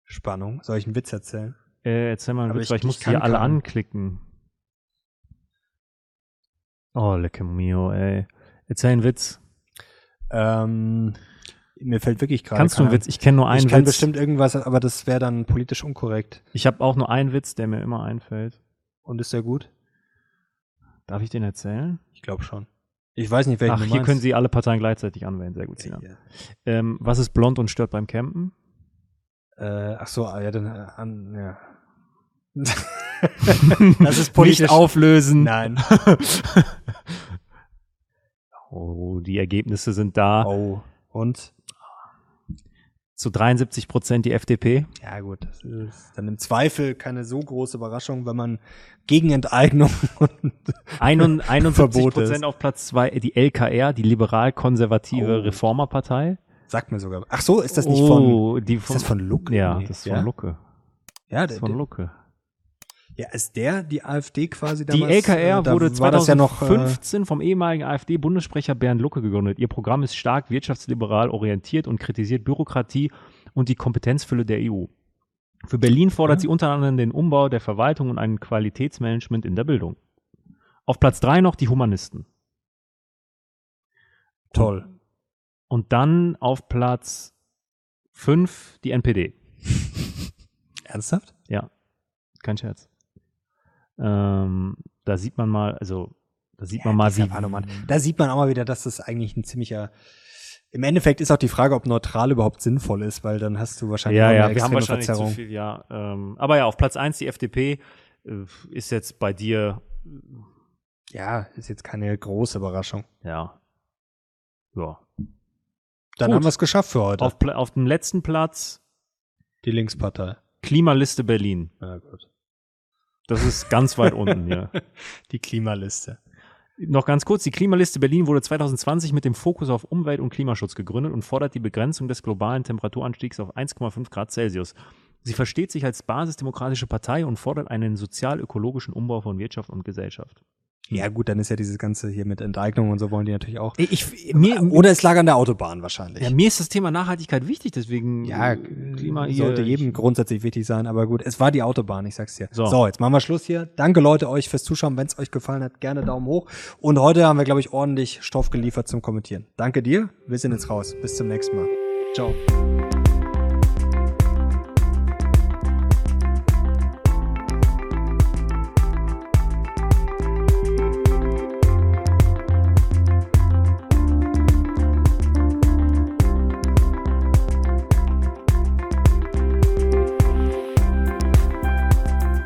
Spannung. Soll ich einen Witz erzählen? äh, erzähl mal einen Aber Witz, ich- weil ich ich kann hier alle keinen. anklicken. Oh, lecke mio, ey. Erzähl einen Witz. Ähm, mir fällt wirklich gerade. Kannst du einen Witz? Ich kenne nur einen Ich kann Witz. bestimmt irgendwas, aber das wäre dann politisch unkorrekt. Ich habe auch nur einen Witz, der mir immer einfällt. Und ist der gut? Darf ich den erzählen? Ich glaube schon. Ich weiß nicht, welchen Ach, hier können Sie alle Parteien gleichzeitig anwählen. Sehr gut, Sinan. Ja. Ähm, was ist blond und stört beim Campen? Äh, ach so, ah, ja, dann, äh, an, ja. das ist politisch. Nicht auflösen. Nein. Oh, die Ergebnisse sind da. Oh. Und? Zu 73 Prozent die FDP. Ja, gut. Das ist dann im Zweifel keine so große Überraschung, wenn man gegen Enteignung und 71 Verbot Prozent ist. auf Platz zwei die LKR, die liberal-konservative Oh. Reformerpartei. sagt mir sogar. Ach so, ist das nicht von. Oh, die Ist von, das von Lucke? Ja, Nee, das ist ja? von Lucke. Ja, Das der, ist von Lucke. Ja, ist der die AfD quasi Die damals? LKR äh, wurde war das ja noch, äh, 2015 vom ehemaligen AfD-Bundessprecher Bernd Lucke gegründet. Ihr Programm ist stark wirtschaftsliberal orientiert und kritisiert Bürokratie und die Kompetenzfülle der EU. Für Berlin fordert Ja. sie unter anderem den Umbau der Verwaltung und ein Qualitätsmanagement in der Bildung. Auf Platz drei noch die Humanisten. toll. Und dann auf Platz fünf die NPD. Ernsthaft? Ja, kein Scherz. Ähm, da sieht man mal, also da sieht man mal, wie Wahnomat. Da sieht man auch mal wieder, dass das eigentlich ein ziemlicher. Im Endeffekt ist auch die Frage, ob neutral überhaupt sinnvoll ist, weil dann hast du wahrscheinlich Ja, ja, eine wir haben wahrscheinlich zu Verzerrung. viel, ja. Ähm, aber ja, auf Platz eins die FDP. Äh, ist jetzt bei dir, Ja, ist jetzt keine große Überraschung. ja. Ja. Dann Gut. haben wir es geschafft für heute. Auf, auf dem letzten Platz die Linkspartei. Klimaliste Berlin. Na gut. Das ist ganz weit unten hier. Die Klimaliste. Noch ganz kurz, die Klimaliste Berlin wurde 2020 mit dem Fokus auf Umwelt- und Klimaschutz gegründet und fordert die Begrenzung des globalen Temperaturanstiegs auf 1,5 Grad Celsius. Sie versteht sich als basisdemokratische Partei und fordert einen sozial-ökologischen Umbau von Wirtschaft und Gesellschaft. Ja gut, dann ist ja dieses Ganze hier mit Enteignung und so wollen die natürlich auch. Ich, mir, Oder es lag an der Autobahn wahrscheinlich. ja, mir ist das Thema Nachhaltigkeit wichtig, deswegen Ja, äh, Klima hier. sollte jedem grundsätzlich wichtig sein, aber gut, es war die Autobahn, ich sag's dir. So. So, jetzt machen wir Schluss hier. Danke Leute euch fürs Zuschauen, wenn es euch gefallen hat, gerne Daumen hoch. Und heute haben wir, glaube ich, ordentlich Stoff geliefert zum Kommentieren. Danke dir, wir sind jetzt raus. Bis zum nächsten Mal. Ciao.